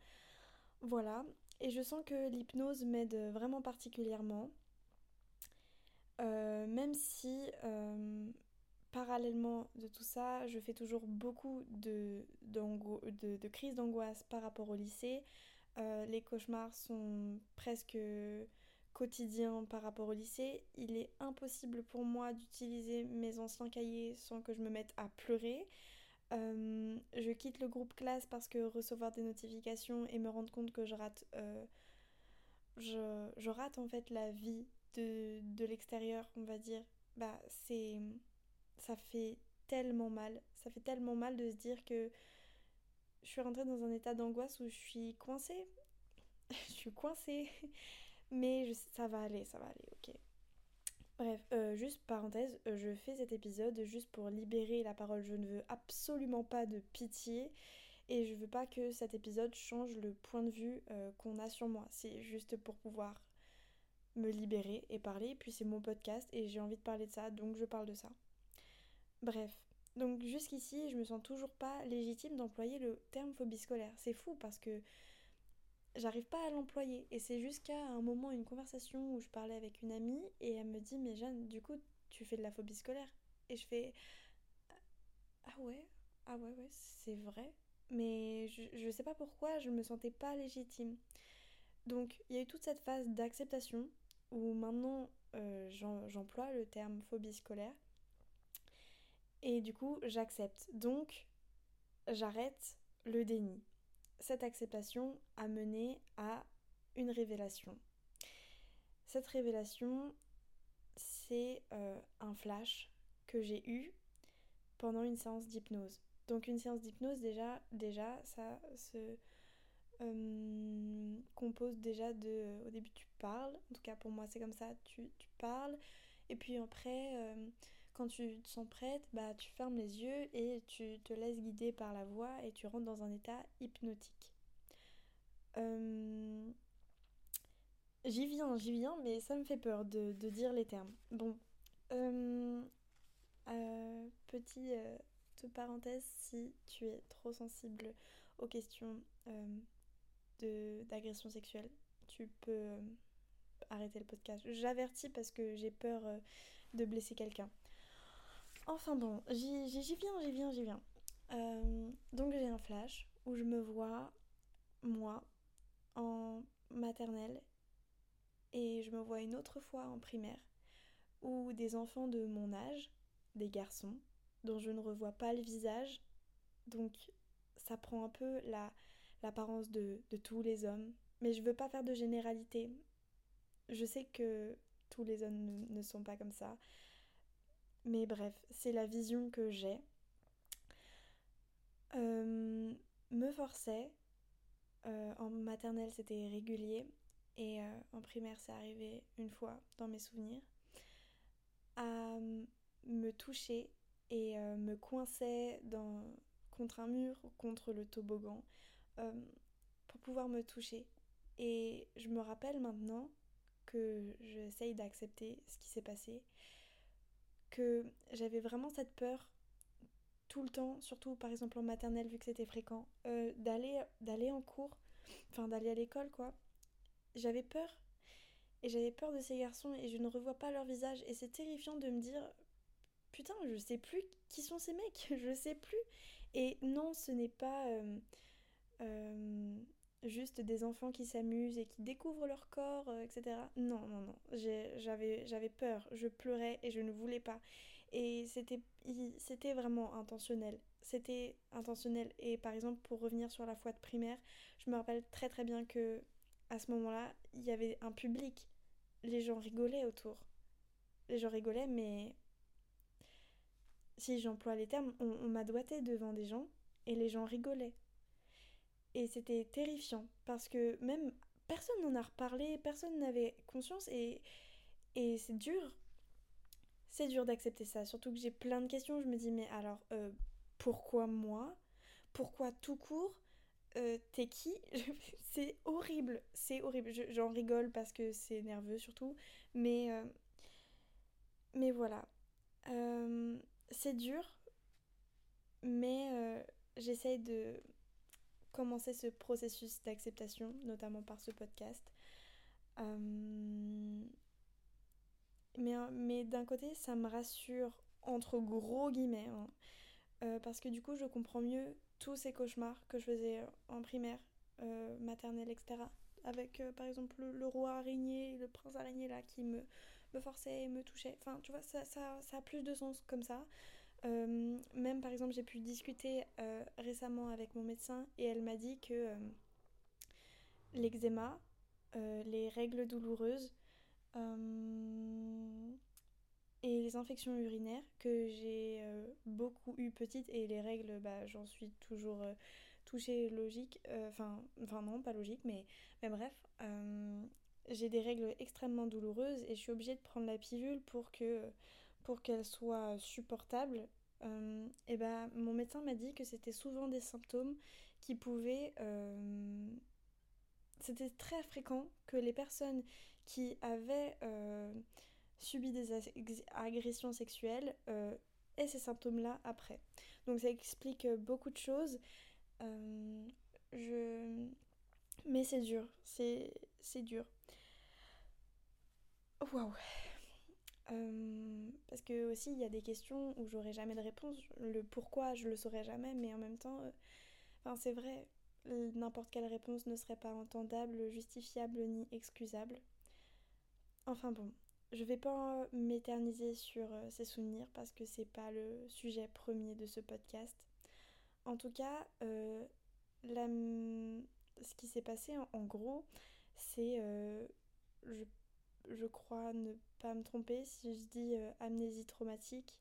voilà. Et je sens que l'hypnose m'aide vraiment particulièrement. Euh, même si euh, parallèlement de tout ça, je fais toujours beaucoup de, crises d'angoisse par rapport au lycée. Euh, les cauchemars sont presque quotidiens par rapport au lycée. Il est impossible pour moi d'utiliser mes anciens cahiers sans que je me mette à pleurer. Euh, je quitte le groupe classe parce que recevoir des notifications et me rendre compte que je rate, euh, je, rate en fait la vie de, de l'extérieur, on va dire. Bah, c'est. Ça fait tellement mal. Ça fait tellement mal de se dire que je suis rentrée dans un état d'angoisse où je suis coincée. je suis coincée. Mais ça va aller, ça va aller, ok. Bref, euh, juste parenthèse, euh, je fais cet épisode juste pour libérer la parole. Je ne veux absolument pas de pitié et je veux pas que cet épisode change le point de vue euh, qu'on a sur moi. C'est juste pour pouvoir me libérer et parler. Puis c'est mon podcast et j'ai envie de parler de ça, donc je parle de ça. Bref, donc jusqu'ici, je me sens toujours pas légitime d'employer le terme phobie scolaire. C'est fou parce que j'arrive pas à l'employer. Et c'est jusqu'à un moment, une conversation où je parlais avec une amie et elle me dit Mais Jeanne, du coup, tu fais de la phobie scolaire? Et je fais Ah ouais Ah ouais, ouais, c'est vrai. Mais je, je sais pas pourquoi, je me sentais pas légitime. Donc, il y a eu toute cette phase d'acceptation où maintenant euh, j'emploie le terme phobie scolaire. Et du coup, j'accepte. Donc, j'arrête le déni cette acceptation a mené à une révélation. Cette révélation, c'est euh, un flash que j'ai eu pendant une séance d'hypnose. Donc une séance d'hypnose déjà, déjà ça se euh, compose déjà de... Au début tu parles, en tout cas pour moi c'est comme ça, tu, parles, et puis après, euh, quand tu te sens prête, bah tu fermes les yeux et tu te laisses guider par la voix et tu rentres dans un état hypnotique. Euh, j'y viens, j'y viens, mais ça me fait peur de, dire les termes. Bon, euh, euh, petite parenthèse, si tu es trop sensible aux questions d'agression sexuelle, tu peux arrêter le podcast. J'avertis parce que j'ai peur de blesser quelqu'un. Enfin bon, j'y viens, j'y viens, j'y viens. Euh, donc j'ai un flash où je me vois, moi, en maternelle, et je me vois une autre fois en primaire, où des enfants de mon âge, des garçons, dont je ne revois pas le visage, donc ça prend un peu l'apparence de, de tous les hommes. Mais je veux pas faire de généralité. Je sais que tous les hommes ne sont pas comme ça. Mais bref, c'est la vision que j'ai. Euh, me forçait, euh, en maternelle c'était régulier, et euh, en primaire c'est arrivé une fois dans mes souvenirs, à me toucher et me dans, contre un mur, contre le toboggan, pour pouvoir me toucher. Et je me rappelle maintenant que j'essaye d'accepter ce qui s'est passé j'avais vraiment cette peur tout le temps, surtout par exemple en maternelle vu que c'était fréquent, euh, d'aller d'aller en cours, enfin d'aller à l'école quoi. J'avais peur et j'avais peur de ces garçons et je ne revois pas leur visage et c'est terrifiant de me dire putain je sais plus qui sont ces mecs, je sais plus. Et non ce n'est pas euh, euh, juste des enfants qui s'amusent et qui découvrent leur corps, euh, etc. Non, non, non. J'avais peur, je pleurais et je ne voulais pas. Et c'était vraiment intentionnel. C'était intentionnel. Et par exemple, pour revenir sur la foi de primaire, je me rappelle très très bien que à ce moment-là, il y avait un public. Les gens rigolaient autour. Les gens rigolaient, mais si j'emploie les termes, on, on m'a devant des gens et les gens rigolaient. Et c'était terrifiant parce que même personne n'en a reparlé, personne n'avait conscience et, et c'est dur. C'est dur d'accepter ça, surtout que j'ai plein de questions. Je me dis, mais alors, euh, pourquoi moi? Pourquoi tout court? Euh, T'es qui? C'est horrible, c'est horrible. J'en rigole parce que c'est nerveux surtout, mais, euh, mais voilà. c'est dur, mais j'essaye de commencer ce processus d'acceptation, notamment par ce podcast. Euh, mais, mais d'un côté, ça me rassure, entre gros guillemets, hein. euh, parce que du coup, je comprends mieux tous ces cauchemars que je faisais en primaire, euh, maternelle, etc. Avec, par exemple, le, roi araignée, le prince araignée, là, qui me, me forçait et me touchait. Enfin, tu vois, ça, ça, ça a plus de sens comme ça. Euh, même par exemple, j'ai pu discuter euh, récemment avec mon médecin et elle m'a dit que euh, l'eczéma, les règles douloureuses et les infections urinaires que j'ai beaucoup eu petite et les règles, bah, j'en suis toujours touchée logique, enfin, enfin non, pas logique, mais, mais bref, j'ai des règles extrêmement douloureuses et je suis obligée de prendre la pilule pour que pour qu'elle soit supportable, euh, et ben, mon médecin m'a dit que c'était souvent des symptômes qui pouvaient... Euh, c'était très fréquent que les personnes qui avaient euh, subi des agressions sexuelles aient ces symptômes-là après. Donc ça explique beaucoup de choses. je... Mais c'est dur, c'est dur. Waouh euh, parce que aussi il y a des questions où j'aurai jamais de réponse. Le pourquoi je le saurai jamais, mais en même temps, euh, c'est vrai, n'importe quelle réponse ne serait pas entendable, justifiable ni excusable. Enfin bon, je vais pas m'éterniser sur euh, ces souvenirs parce que c'est pas le sujet premier de ce podcast. En tout cas, la, ce qui s'est passé en, en gros, c'est je je crois ne pas me tromper si je dis euh, amnésie traumatique.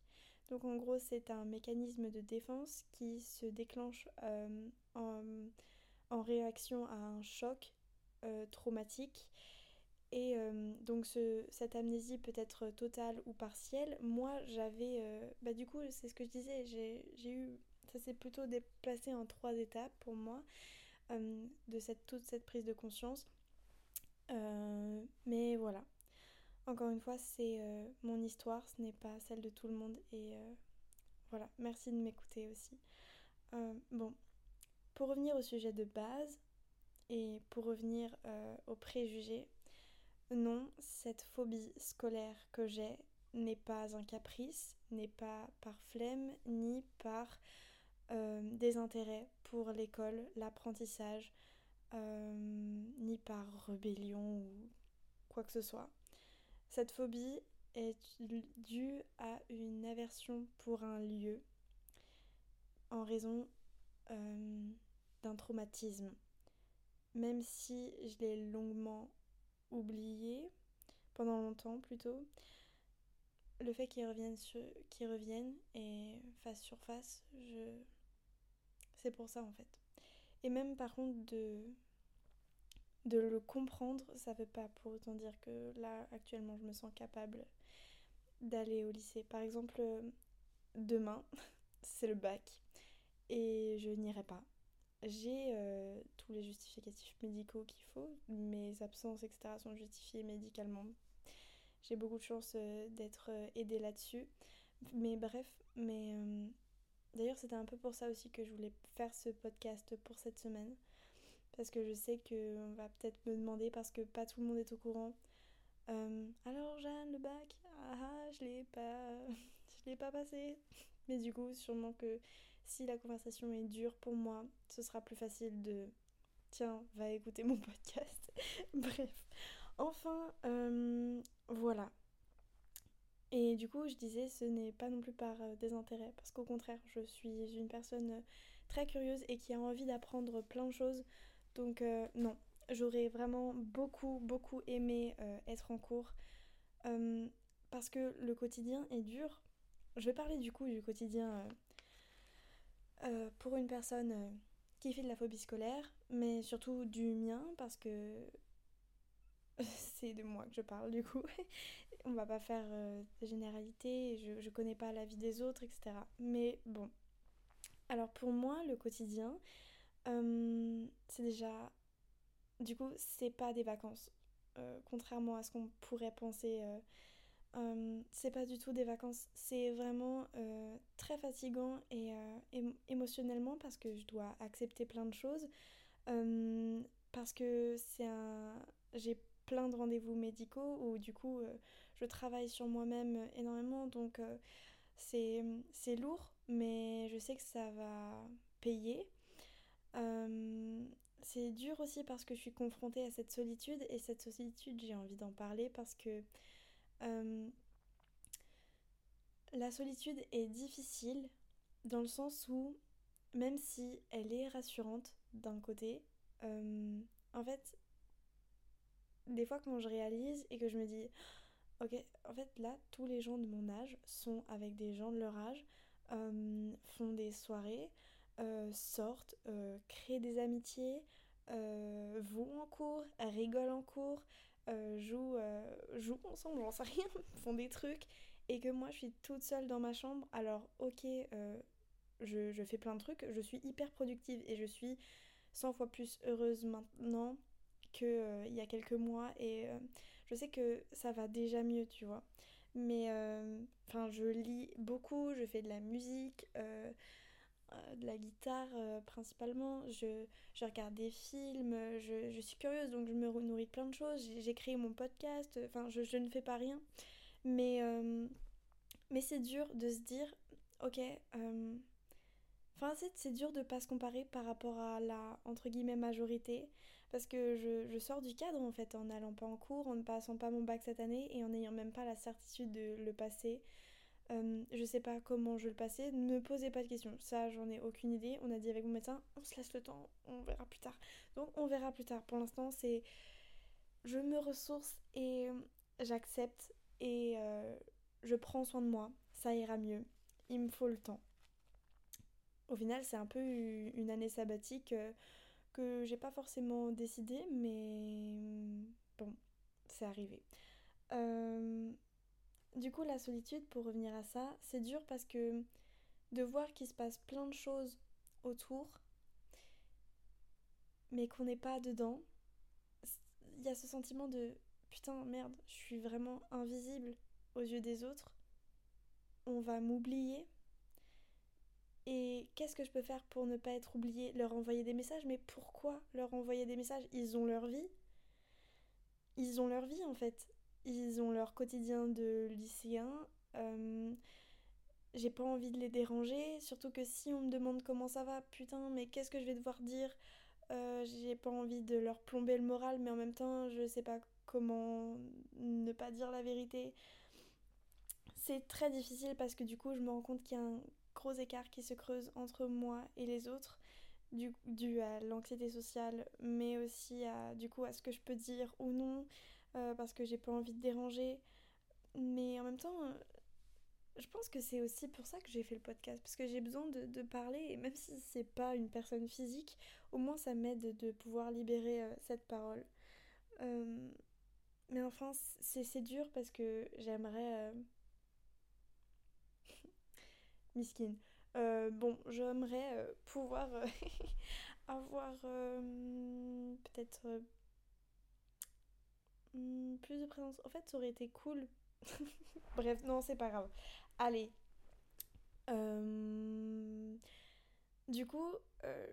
Donc en gros c'est un mécanisme de défense qui se déclenche euh, en, réaction à un choc euh, traumatique Et donc ce, cette amnésie peut être totale ou partielle. Moi j'avais... bah du coup c'est ce que je disais, j'ai eu... Ça s'est plutôt déplacé en trois étapes pour moi de cette, toute cette prise de conscience. mais voilà. Encore une fois, c'est mon histoire, ce n'est pas celle de tout le monde. Et voilà, merci de m'écouter aussi. bon, pour revenir au sujet de base et pour revenir aux préjugés, non, cette phobie scolaire que j'ai n'est pas un caprice, n'est pas par flemme, ni par euh, désintérêt pour l'école, l'apprentissage, euh, ni par rébellion ou quoi que ce soit. Cette phobie est due à une aversion pour un lieu en raison d'un traumatisme. Même si je l'ai longuement oublié pendant longtemps plutôt. Le fait qu'il revienne, sur, revienne et face sur face, je... c'est pour ça en fait. Et même par contre de, de le comprendre, ça veut pas pour autant dire que là actuellement je me sens capable d'aller au lycée. Par exemple, demain, c'est le bac et je n'irai pas j'ai euh, tous les justificatifs médicaux qu'il faut. Mes absences, etc. sont justifiées médicalement. J'ai beaucoup de chance euh, d'être euh, aidée là-dessus. Mais bref, mais d'ailleurs c'était un peu pour ça aussi que je voulais faire ce podcast pour cette semaine. Parce que je sais qu'on va peut-être me demander, parce que pas tout le monde est au courant. alors Jeanne, le bac, ah, ah je l'ai pas, je l'ai pas passé. Mais du coup, sûrement que si la conversation est dure pour moi, ce sera plus facile de tiens, va écouter mon podcast. Bref. Enfin, euh, voilà. Et du coup, je disais, ce n'est pas non plus par euh, désintérêt, parce qu'au contraire, je suis une personne euh, très curieuse et qui a envie d'apprendre plein de choses. Donc non, j'aurais vraiment beaucoup, beaucoup aimé être en cours, parce que le quotidien est dur. Je vais parler du coup du quotidien euh, pour une personne euh, qui fait de la phobie scolaire, mais surtout du mien, parce que c'est de moi que je parle du coup. On va pas faire euh, des généralités, je, je connais pas la vie des autres, etc. Mais bon. Alors pour moi, le quotidien, c'est déjà. Du coup, c'est pas des vacances. contrairement à ce qu'on pourrait penser euh, c'est pas du tout des vacances, c'est vraiment euh, très fatigant et euh, émotionnellement parce que je dois accepter plein de choses, parce que c'est un... j'ai plein de rendez-vous médicaux où du coup je travaille sur moi-même énormément, donc c'est lourd, mais je sais que ça va payer. C'est dur aussi parce que je suis confrontée à cette solitude et cette solitude j'ai envie d'en parler parce que euh, la solitude est difficile dans le sens où, même si elle est rassurante d'un côté, euh, en fait, des fois quand je réalise et que je me dis, ok, en fait là, tous les gens de mon âge sont avec des gens de leur âge, euh, font des soirées, sortent, créent des amitiés, vont en cours, rigolent en cours, euh, jouent, euh, jouent ensemble, j'en sais rien, font des trucs, et que moi je suis toute seule dans ma chambre, alors ok, euh, je, fais plein de trucs, je suis hyper productive et je suis 100 fois plus heureuse maintenant qu'il il y a quelques mois, et je sais que ça va déjà mieux, tu vois. Mais enfin, je lis beaucoup, je fais de la musique euh, de la guitare euh, principalement, je, je, regarde des films, je, je, suis curieuse donc je me nourris de plein de choses, j'ai créé mon podcast, enfin je, je, ne fais pas rien. Mais, euh, mais c'est dur de se dire, ok, enfin c'est dur de pas se comparer par rapport à la entre guillemets majorité, parce que je, je sors du cadre en fait en n'allant pas en cours, en ne passant pas mon bac cette année et en n'ayant même pas la certitude de le passer. Euh, je sais pas comment je le passer, ne me posez pas de questions, ça j'en ai aucune idée. On a dit avec mon médecin, on se laisse le temps, on verra plus tard. Donc on verra plus tard. Pour l'instant, c'est je me ressource et j'accepte et euh, je prends soin de moi, ça ira mieux. Il me faut le temps. Au final, c'est un peu une année sabbatique euh, que j'ai pas forcément décidé, mais bon, c'est arrivé. Euh, du coup, la solitude, pour revenir à ça, c'est dur parce que de voir qu'il se passe plein de choses autour, mais qu'on n'est pas dedans, il y a ce sentiment de putain, merde, je suis vraiment invisible aux yeux des autres. On va m'oublier. Et qu'est-ce que je peux faire pour ne pas être oublié Leur envoyer des messages, mais pourquoi leur envoyer des messages? Ils ont leur vie. Ils ont leur vie en fait. Ils ont leur quotidien de lycéen. Euh, j'ai pas envie de les déranger, surtout que si on me demande comment ça va, putain, mais qu'est-ce que je vais devoir dire euh, J'ai pas envie de leur plomber le moral, mais en même temps, je sais pas comment ne pas dire la vérité. C'est très difficile parce que du coup, je me rends compte qu'il y a un gros écart qui se creuse entre moi et les autres, dû, dû à l'anxiété sociale, mais aussi à, du coup, à ce que je peux dire ou non. Euh, parce que j'ai pas envie de déranger. Mais en même temps, euh, je pense que c'est aussi pour ça que j'ai fait le podcast, parce que j'ai besoin de, parler, et même si c'est pas une personne physique, au moins ça m'aide de pouvoir libérer euh, cette parole. mais enfin, c'est dur parce que j'aimerais... Miskine. bon, j'aimerais pouvoir avoir peut-être Hmm, plus de présence. En fait, ça aurait été cool. Bref, non, c'est pas grave. Allez. Euh, du coup, euh,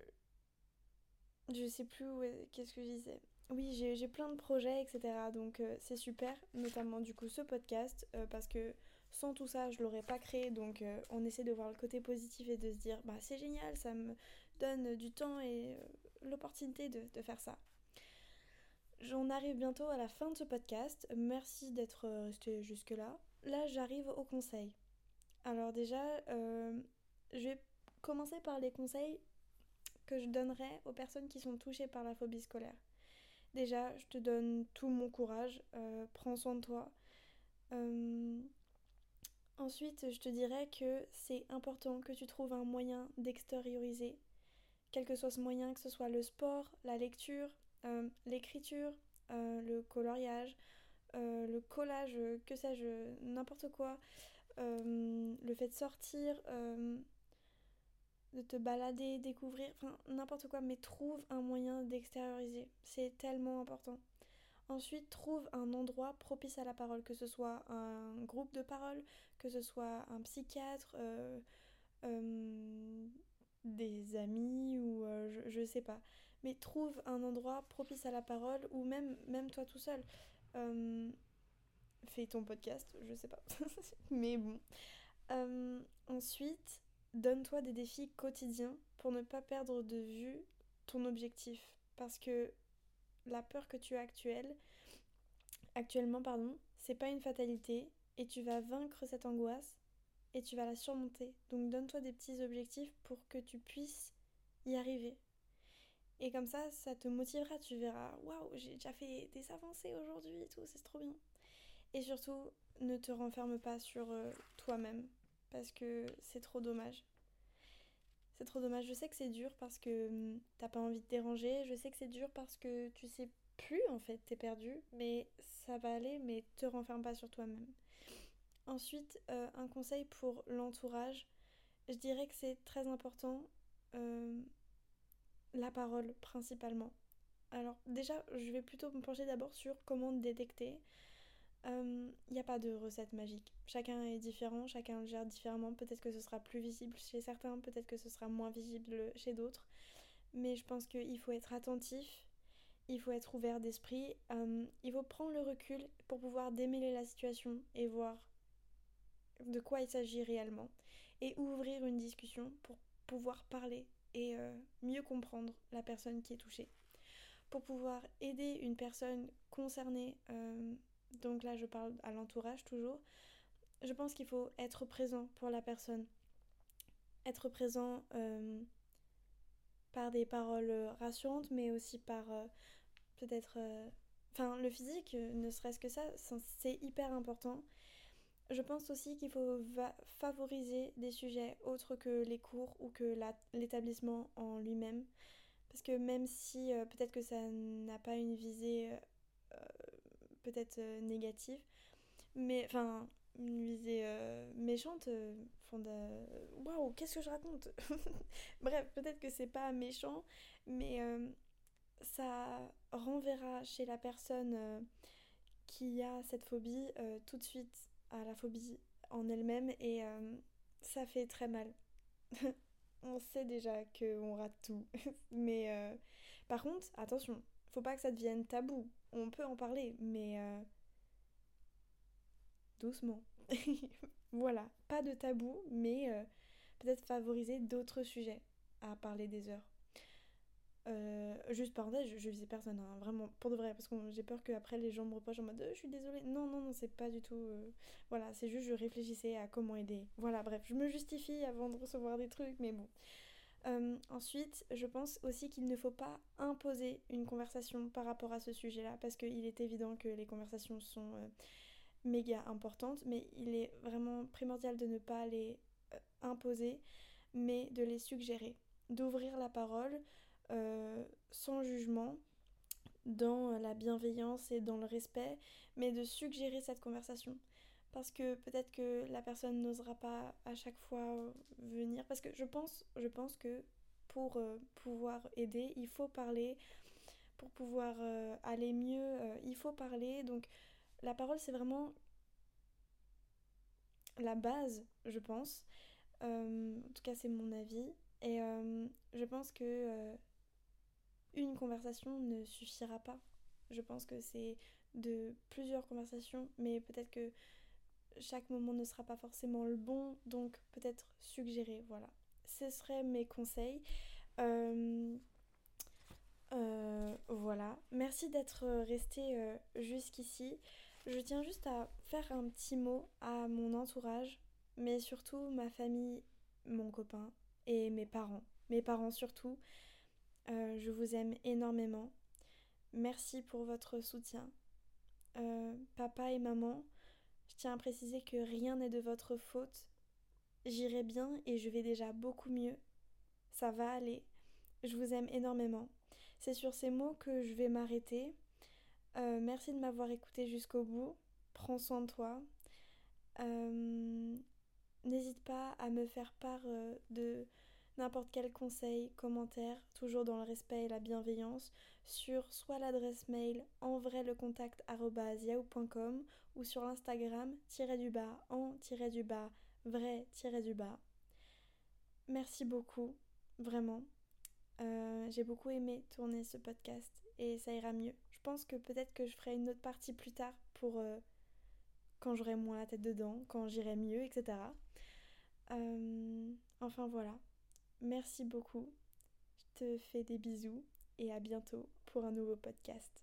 je sais plus qu'est-ce que je disais. Oui, j'ai plein de projets, etc. Donc euh, c'est super, notamment du coup ce podcast, parce que sans tout ça, je l'aurais pas créé. Donc on essaie de voir le côté positif et de se dire, bah c'est génial, ça me donne du temps et l'opportunité de faire ça. J'en arrive bientôt à la fin de ce podcast. Merci d'être resté jusque-là. Là, j'arrive au conseil. Alors déjà, euh, je vais commencer par les conseils que je donnerai aux personnes qui sont touchées par la phobie scolaire. Déjà, je te donne tout mon courage. Euh, prends soin de toi. Euh, ensuite, je te dirais que c'est important que tu trouves un moyen d'extérioriser, quel que soit ce moyen, que ce soit le sport, la lecture, euh, l'écriture, euh, le coloriage, euh, le collage, que sais-je, n'importe quoi, le fait de sortir, de te balader, découvrir, enfin n'importe quoi, mais trouve un moyen d'extérioriser. C'est tellement important. Ensuite, trouve un endroit propice à la parole, que ce soit un groupe de parole, que ce soit un psychiatre, des amis ou je, je, sais pas mais trouve un endroit propice à la parole ou même, même toi tout seul. Euh, fais ton podcast, je sais pas. mais bon. Euh, ensuite, donne-toi des défis quotidiens pour ne pas perdre de vue ton objectif. Parce que la peur que tu as actuelle, actuellement, pardon, c'est pas une fatalité et tu vas vaincre cette angoisse et tu vas la surmonter. Donc donne-toi des petits objectifs pour que tu puisses y arriver. Et comme ça, ça te motivera, tu verras, waouh, j'ai déjà fait des avancées aujourd'hui et tout, c'est trop bien. Et surtout, ne te renferme pas sur euh, toi-même, parce que c'est trop dommage. C'est trop dommage. Je sais que c'est dur parce que hum, t'as pas envie de déranger, je sais que c'est dur parce que tu sais plus en fait, t'es perdu, mais ça va aller, mais te renferme pas sur toi-même. Ensuite, euh, un conseil pour l'entourage, je dirais que c'est très important. Euh, la parole principalement. Alors déjà, je vais plutôt me pencher d'abord sur comment détecter. Il euh, n'y a pas de recette magique. Chacun est différent, chacun le gère différemment. Peut-être que ce sera plus visible chez certains, peut-être que ce sera moins visible chez d'autres. Mais je pense qu'il faut être attentif, il faut être ouvert d'esprit, euh, il faut prendre le recul pour pouvoir démêler la situation et voir de quoi il s'agit réellement. Et ouvrir une discussion pour pouvoir parler et euh, mieux comprendre la personne qui est touchée. Pour pouvoir aider une personne concernée, euh, donc là je parle à l'entourage toujours, je pense qu'il faut être présent pour la personne. Être présent euh, par des paroles rassurantes, mais aussi par peut-être... Enfin, le physique, ne serait-ce que ça, c'est hyper important. Je pense aussi qu'il faut favoriser des sujets autres que les cours ou que l'établissement en lui-même. Parce que même si euh, peut-être que ça n'a pas une visée euh, peut-être négative, mais enfin une visée méchante. Waouh, qu'est-ce que je raconte? Bref, peut-être que c'est pas méchant, mais ça renverra chez la personne qui a cette phobie tout de suite à la phobie en elle-même et ça fait très mal. on sait déjà qu'on rate tout. mais euh, par contre, attention, faut pas que ça devienne tabou. On peut en parler, mais euh, doucement. voilà, pas de tabou, mais euh, peut-être favoriser d'autres sujets à parler des heures. Euh, juste parenthèse, je, je visais personne, hein, vraiment, pour de vrai, parce que j'ai peur qu'après les gens me reprochent en mode euh, je suis désolée. Non, non, non, c'est pas du tout. Euh, voilà, c'est juste je réfléchissais à comment aider. Voilà, bref, je me justifie avant de recevoir des trucs, mais bon. ensuite, je pense aussi qu'il ne faut pas imposer une conversation par rapport à ce sujet-là, parce qu'il est évident que les conversations sont méga importantes, mais il est vraiment primordial de ne pas les imposer, mais de les suggérer, d'ouvrir la parole sans jugement, dans la bienveillance et dans le respect, mais de suggérer cette conversation. Parce que peut-être que la personne n'osera pas à chaque fois venir. Parce que je pense, je pense que pour euh, pouvoir aider, il faut parler. Pour pouvoir euh, aller mieux, il faut parler. Donc la parole, c'est vraiment la base, je pense. en tout cas, c'est mon avis. Et je pense que une conversation ne suffira pas. Je pense que c'est de plusieurs conversations, mais peut-être que chaque moment ne sera pas forcément le bon, donc peut-être suggérer, voilà. Ce seraient mes conseils. Euh, euh, voilà. Merci d'être resté euh, jusqu'ici. Je tiens juste à faire un petit mot à mon entourage, mais surtout ma famille, mon copain et mes parents. Mes parents surtout. Euh, je vous aime énormément. Merci pour votre soutien. Euh, papa et maman, je tiens à préciser que rien n'est de votre faute. J'irai bien et je vais déjà beaucoup mieux. Ça va aller. Je vous aime énormément. C'est sur ces mots que je vais m'arrêter. Euh, merci de m'avoir écouté jusqu'au bout. Prends soin de toi. N'hésite pas à me faire part de n'importe quel conseil, commentaire, toujours dans le respect et la bienveillance, sur soit l'adresse mail en vrai le contact yahoo.com ou sur l'Instagram tiré du bas en tiré du bas vrai tiré du bas. Merci beaucoup, vraiment. Euh, j'ai beaucoup aimé tourner ce podcast et ça ira mieux. Je pense que peut-être que je ferai une autre partie plus tard pour euh, quand j'aurai moins la tête dedans, quand j'irai mieux, etc. Euh, enfin voilà. Merci beaucoup. Je te fais des bisous et à bientôt pour un nouveau podcast.